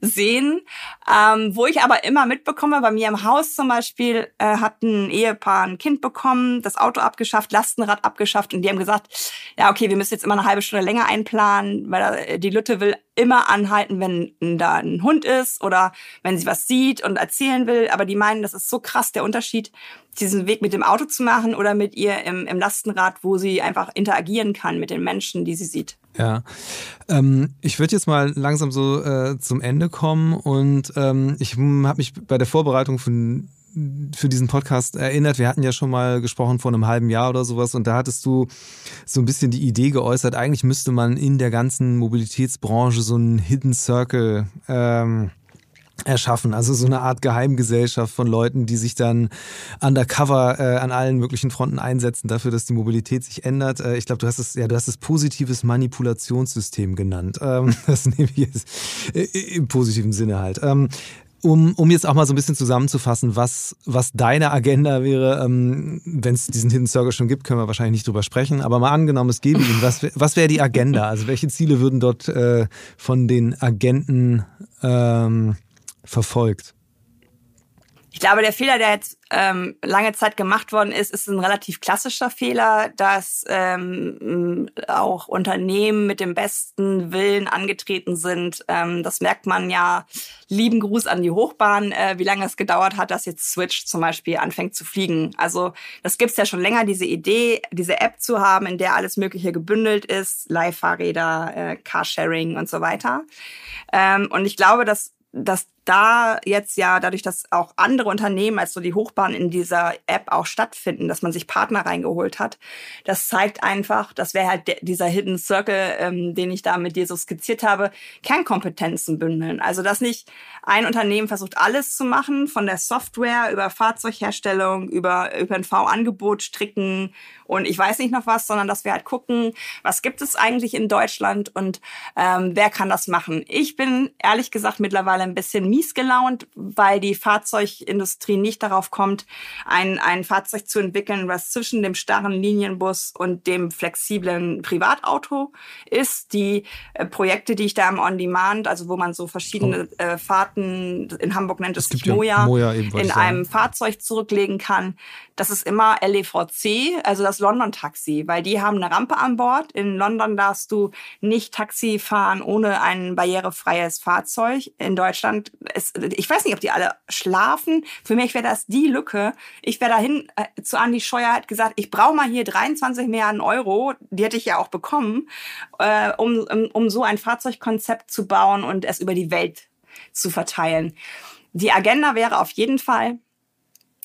sehen. Ähm, wo ich aber immer mitbekomme, bei mir im Haus zum Beispiel äh, hat ein Ehepaar ein Kind bekommen, das Auto abgeschafft, Lastenrad abgeschafft und die haben gesagt, ja okay, wir müssen jetzt immer eine halbe Stunde länger einplanen, weil die Lütte will immer anhalten, wenn da ein Hund ist oder wenn sie was sieht und erzählen will. Aber die meinen, das ist so krass der Unterschied, diesen Weg mit dem Auto zu machen oder mit ihr im, im Lastenrad, wo sie einfach interagieren kann mit den Menschen, die sie sieht. Ja, ähm, ich würde jetzt mal langsam so äh, zum Ende kommen und ähm, ich habe mich bei der Vorbereitung von für diesen Podcast erinnert. Wir hatten ja schon mal gesprochen vor einem halben Jahr oder sowas und da hattest du so ein bisschen die Idee geäußert, eigentlich müsste man in der ganzen Mobilitätsbranche so einen Hidden Circle ähm, erschaffen. Also so eine Art Geheimgesellschaft von Leuten, die sich dann undercover äh, an allen möglichen Fronten einsetzen dafür, dass die Mobilität sich ändert. Äh, ich glaube, du hast es, ja, du hast es positives Manipulationssystem genannt. Ähm, das nehme ich jetzt äh, im positiven Sinne halt. Ähm, um, um jetzt auch mal so ein bisschen zusammenzufassen, was, was deine Agenda wäre, ähm, wenn es diesen Hidden Circle schon gibt, können wir wahrscheinlich nicht drüber sprechen, aber mal angenommen, es gäbe ihn, was, was wäre die Agenda? Also welche Ziele würden dort äh, von den Agenten ähm, verfolgt? Ich glaube, der Fehler, der jetzt ähm, lange Zeit gemacht worden ist, ist ein relativ klassischer Fehler, dass ähm, auch Unternehmen mit dem besten Willen angetreten sind. Ähm, das merkt man ja. Lieben Gruß an die Hochbahn, äh, wie lange es gedauert hat, dass jetzt Switch zum Beispiel anfängt zu fliegen. Also das gibt's ja schon länger, diese Idee, diese App zu haben, in der alles Mögliche gebündelt ist, Live-Fahrräder, äh, Carsharing und so weiter. Ähm, und ich glaube, dass dass da jetzt ja dadurch, dass auch andere Unternehmen als so die Hochbahn in dieser App auch stattfinden, dass man sich Partner reingeholt hat, das zeigt einfach, das wäre halt dieser Hidden Circle, ähm, den ich da mit dir so skizziert habe, Kernkompetenzen bündeln. Also dass nicht ein Unternehmen versucht alles zu machen, von der Software über Fahrzeugherstellung, über ÖPNV-Angebot, Stricken und ich weiß nicht noch was, sondern dass wir halt gucken, was gibt es eigentlich in Deutschland und ähm, wer kann das machen. Ich bin ehrlich gesagt mittlerweile ein bisschen mies gelaunt, weil die Fahrzeugindustrie nicht darauf kommt, ein, ein Fahrzeug zu entwickeln, was zwischen dem starren Linienbus und dem flexiblen Privatauto ist. Die äh, Projekte, die ich da im On-Demand, also wo man so verschiedene oh. äh, Fahrten, in Hamburg nennt es sich Moja, ja Moja in einem Fahrzeug zurücklegen kann, das ist immer LEVC, also das London-Taxi, weil die haben eine Rampe an Bord. In London darfst du nicht Taxi fahren ohne ein barrierefreies Fahrzeug. In Deutschland, ist, ich weiß nicht, ob die alle schlafen. Für mich wäre das die Lücke. Ich wäre dahin äh, zu Andi Scheuer, hat gesagt, ich brauche mal hier 23 Milliarden Euro, die hätte ich ja auch bekommen, äh, um, um, um so ein Fahrzeugkonzept zu bauen und es über die Welt zu verteilen. Die Agenda wäre auf jeden Fall,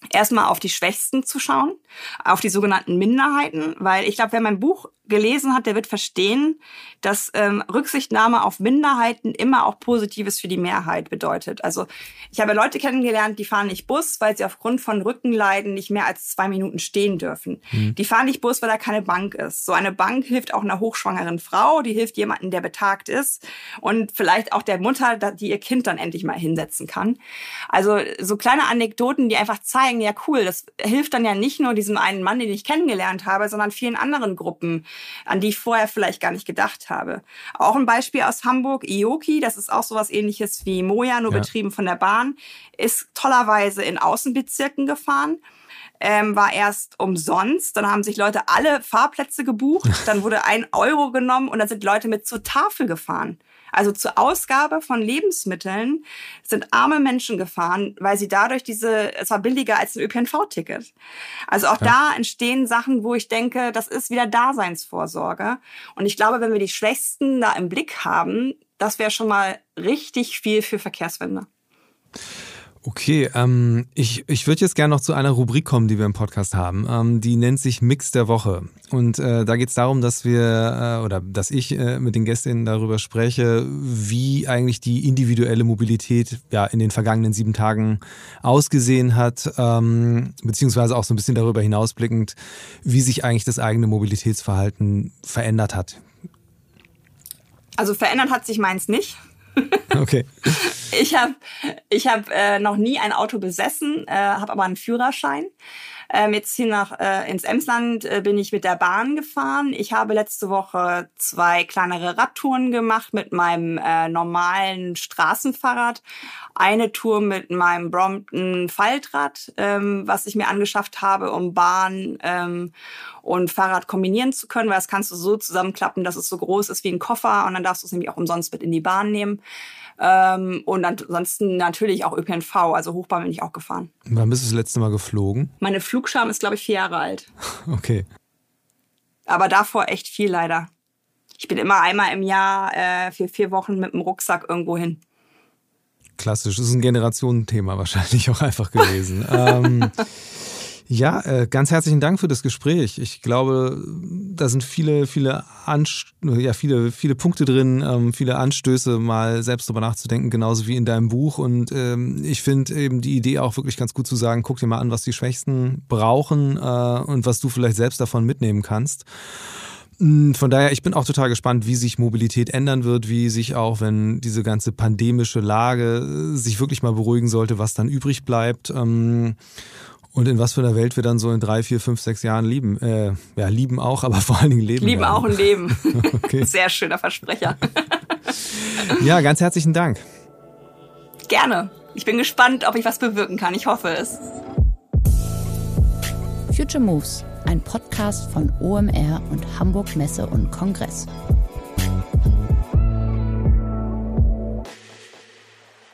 erstmal auf die Schwächsten zu schauen, auf die sogenannten Minderheiten, weil ich glaube, wer mein Buch gelesen hat, der wird verstehen, dass ähm, Rücksichtnahme auf Minderheiten immer auch Positives für die Mehrheit bedeutet. Also ich habe Leute kennengelernt, die fahren nicht Bus, weil sie aufgrund von Rückenleiden nicht mehr als zwei Minuten stehen dürfen. Mhm. Die fahren nicht Bus, weil da keine Bank ist. So eine Bank hilft auch einer hochschwangeren Frau, die hilft jemandem, der betagt ist und vielleicht auch der Mutter, die ihr Kind dann endlich mal hinsetzen kann. Also so kleine Anekdoten, die einfach zeigen, ja cool, das hilft dann ja nicht nur diesem einen Mann, den ich kennengelernt habe, sondern vielen anderen Gruppen, an die ich vorher vielleicht gar nicht gedacht habe. Auch ein Beispiel aus Hamburg, Ioki, das ist auch sowas ähnliches wie Moja, nur ja. betrieben von der Bahn, ist tollerweise in Außenbezirken gefahren. Ähm, war erst umsonst. Dann haben sich Leute alle Fahrplätze gebucht. Dann wurde ein Euro genommen und dann sind Leute mit zur Tafel gefahren. Also zur Ausgabe von Lebensmitteln sind arme Menschen gefahren, weil sie dadurch diese, es war billiger als ein ÖPNV-Ticket. Also auch ja. da entstehen Sachen, wo ich denke, das ist wieder Daseinsvorsorge. Und ich glaube, wenn wir die Schwächsten da im Blick haben, das wäre schon mal richtig viel für Verkehrswende. Okay, ähm, ich, ich würde jetzt gerne noch zu einer Rubrik kommen, die wir im Podcast haben. Ähm, die nennt sich Mix der Woche. Und äh, da geht es darum, dass wir äh, oder dass ich äh, mit den Gästinnen darüber spreche, wie eigentlich die individuelle Mobilität ja in den vergangenen sieben Tagen ausgesehen hat, ähm, beziehungsweise auch so ein bisschen darüber hinausblickend, wie sich eigentlich das eigene Mobilitätsverhalten verändert hat. Also verändert hat sich meins nicht. Okay. ich habe ich hab, äh, noch nie ein Auto besessen, äh, habe aber einen Führerschein. Ähm, jetzt hier nach äh, ins Emsland äh, bin ich mit der Bahn gefahren. Ich habe letzte Woche zwei kleinere Radtouren gemacht mit meinem äh, normalen Straßenfahrrad. Eine Tour mit meinem Brompton Faltrad, ähm, was ich mir angeschafft habe, um Bahn ähm, und Fahrrad kombinieren zu können, weil das kannst du so zusammenklappen, dass es so groß ist wie ein Koffer und dann darfst du es nämlich auch umsonst mit in die Bahn nehmen. Ähm, und ansonsten natürlich auch ÖPNV, also Hochbahn bin ich auch gefahren. Wann bist du das letzte Mal geflogen? Meine Flugscham ist, glaube ich, vier Jahre alt. Okay. Aber davor echt viel leider. Ich bin immer einmal im Jahr äh, für vier Wochen mit dem Rucksack irgendwo hin. Klassisch, das ist ein Generationenthema wahrscheinlich auch einfach gewesen. ähm, ja, äh, ganz herzlichen Dank für das Gespräch. Ich glaube, da sind viele, viele, Anst ja, viele, viele Punkte drin, ähm, viele Anstöße, mal selbst darüber nachzudenken, genauso wie in deinem Buch. Und ähm, ich finde eben die Idee auch wirklich ganz gut zu sagen, guck dir mal an, was die Schwächsten brauchen äh, und was du vielleicht selbst davon mitnehmen kannst. Mm, von daher, ich bin auch total gespannt, wie sich Mobilität ändern wird, wie sich auch, wenn diese ganze pandemische Lage äh, sich wirklich mal beruhigen sollte, was dann übrig bleibt. Ähm, und in was für einer Welt wir dann so in drei, vier, fünf, sechs Jahren lieben. Äh, ja, lieben auch, aber vor allen Dingen leben. Lieben werden. auch und leben. okay. Sehr schöner Versprecher. ja, ganz herzlichen Dank. Gerne. Ich bin gespannt, ob ich was bewirken kann. Ich hoffe es. Future Moves, ein Podcast von OMR und Hamburg Messe und Kongress.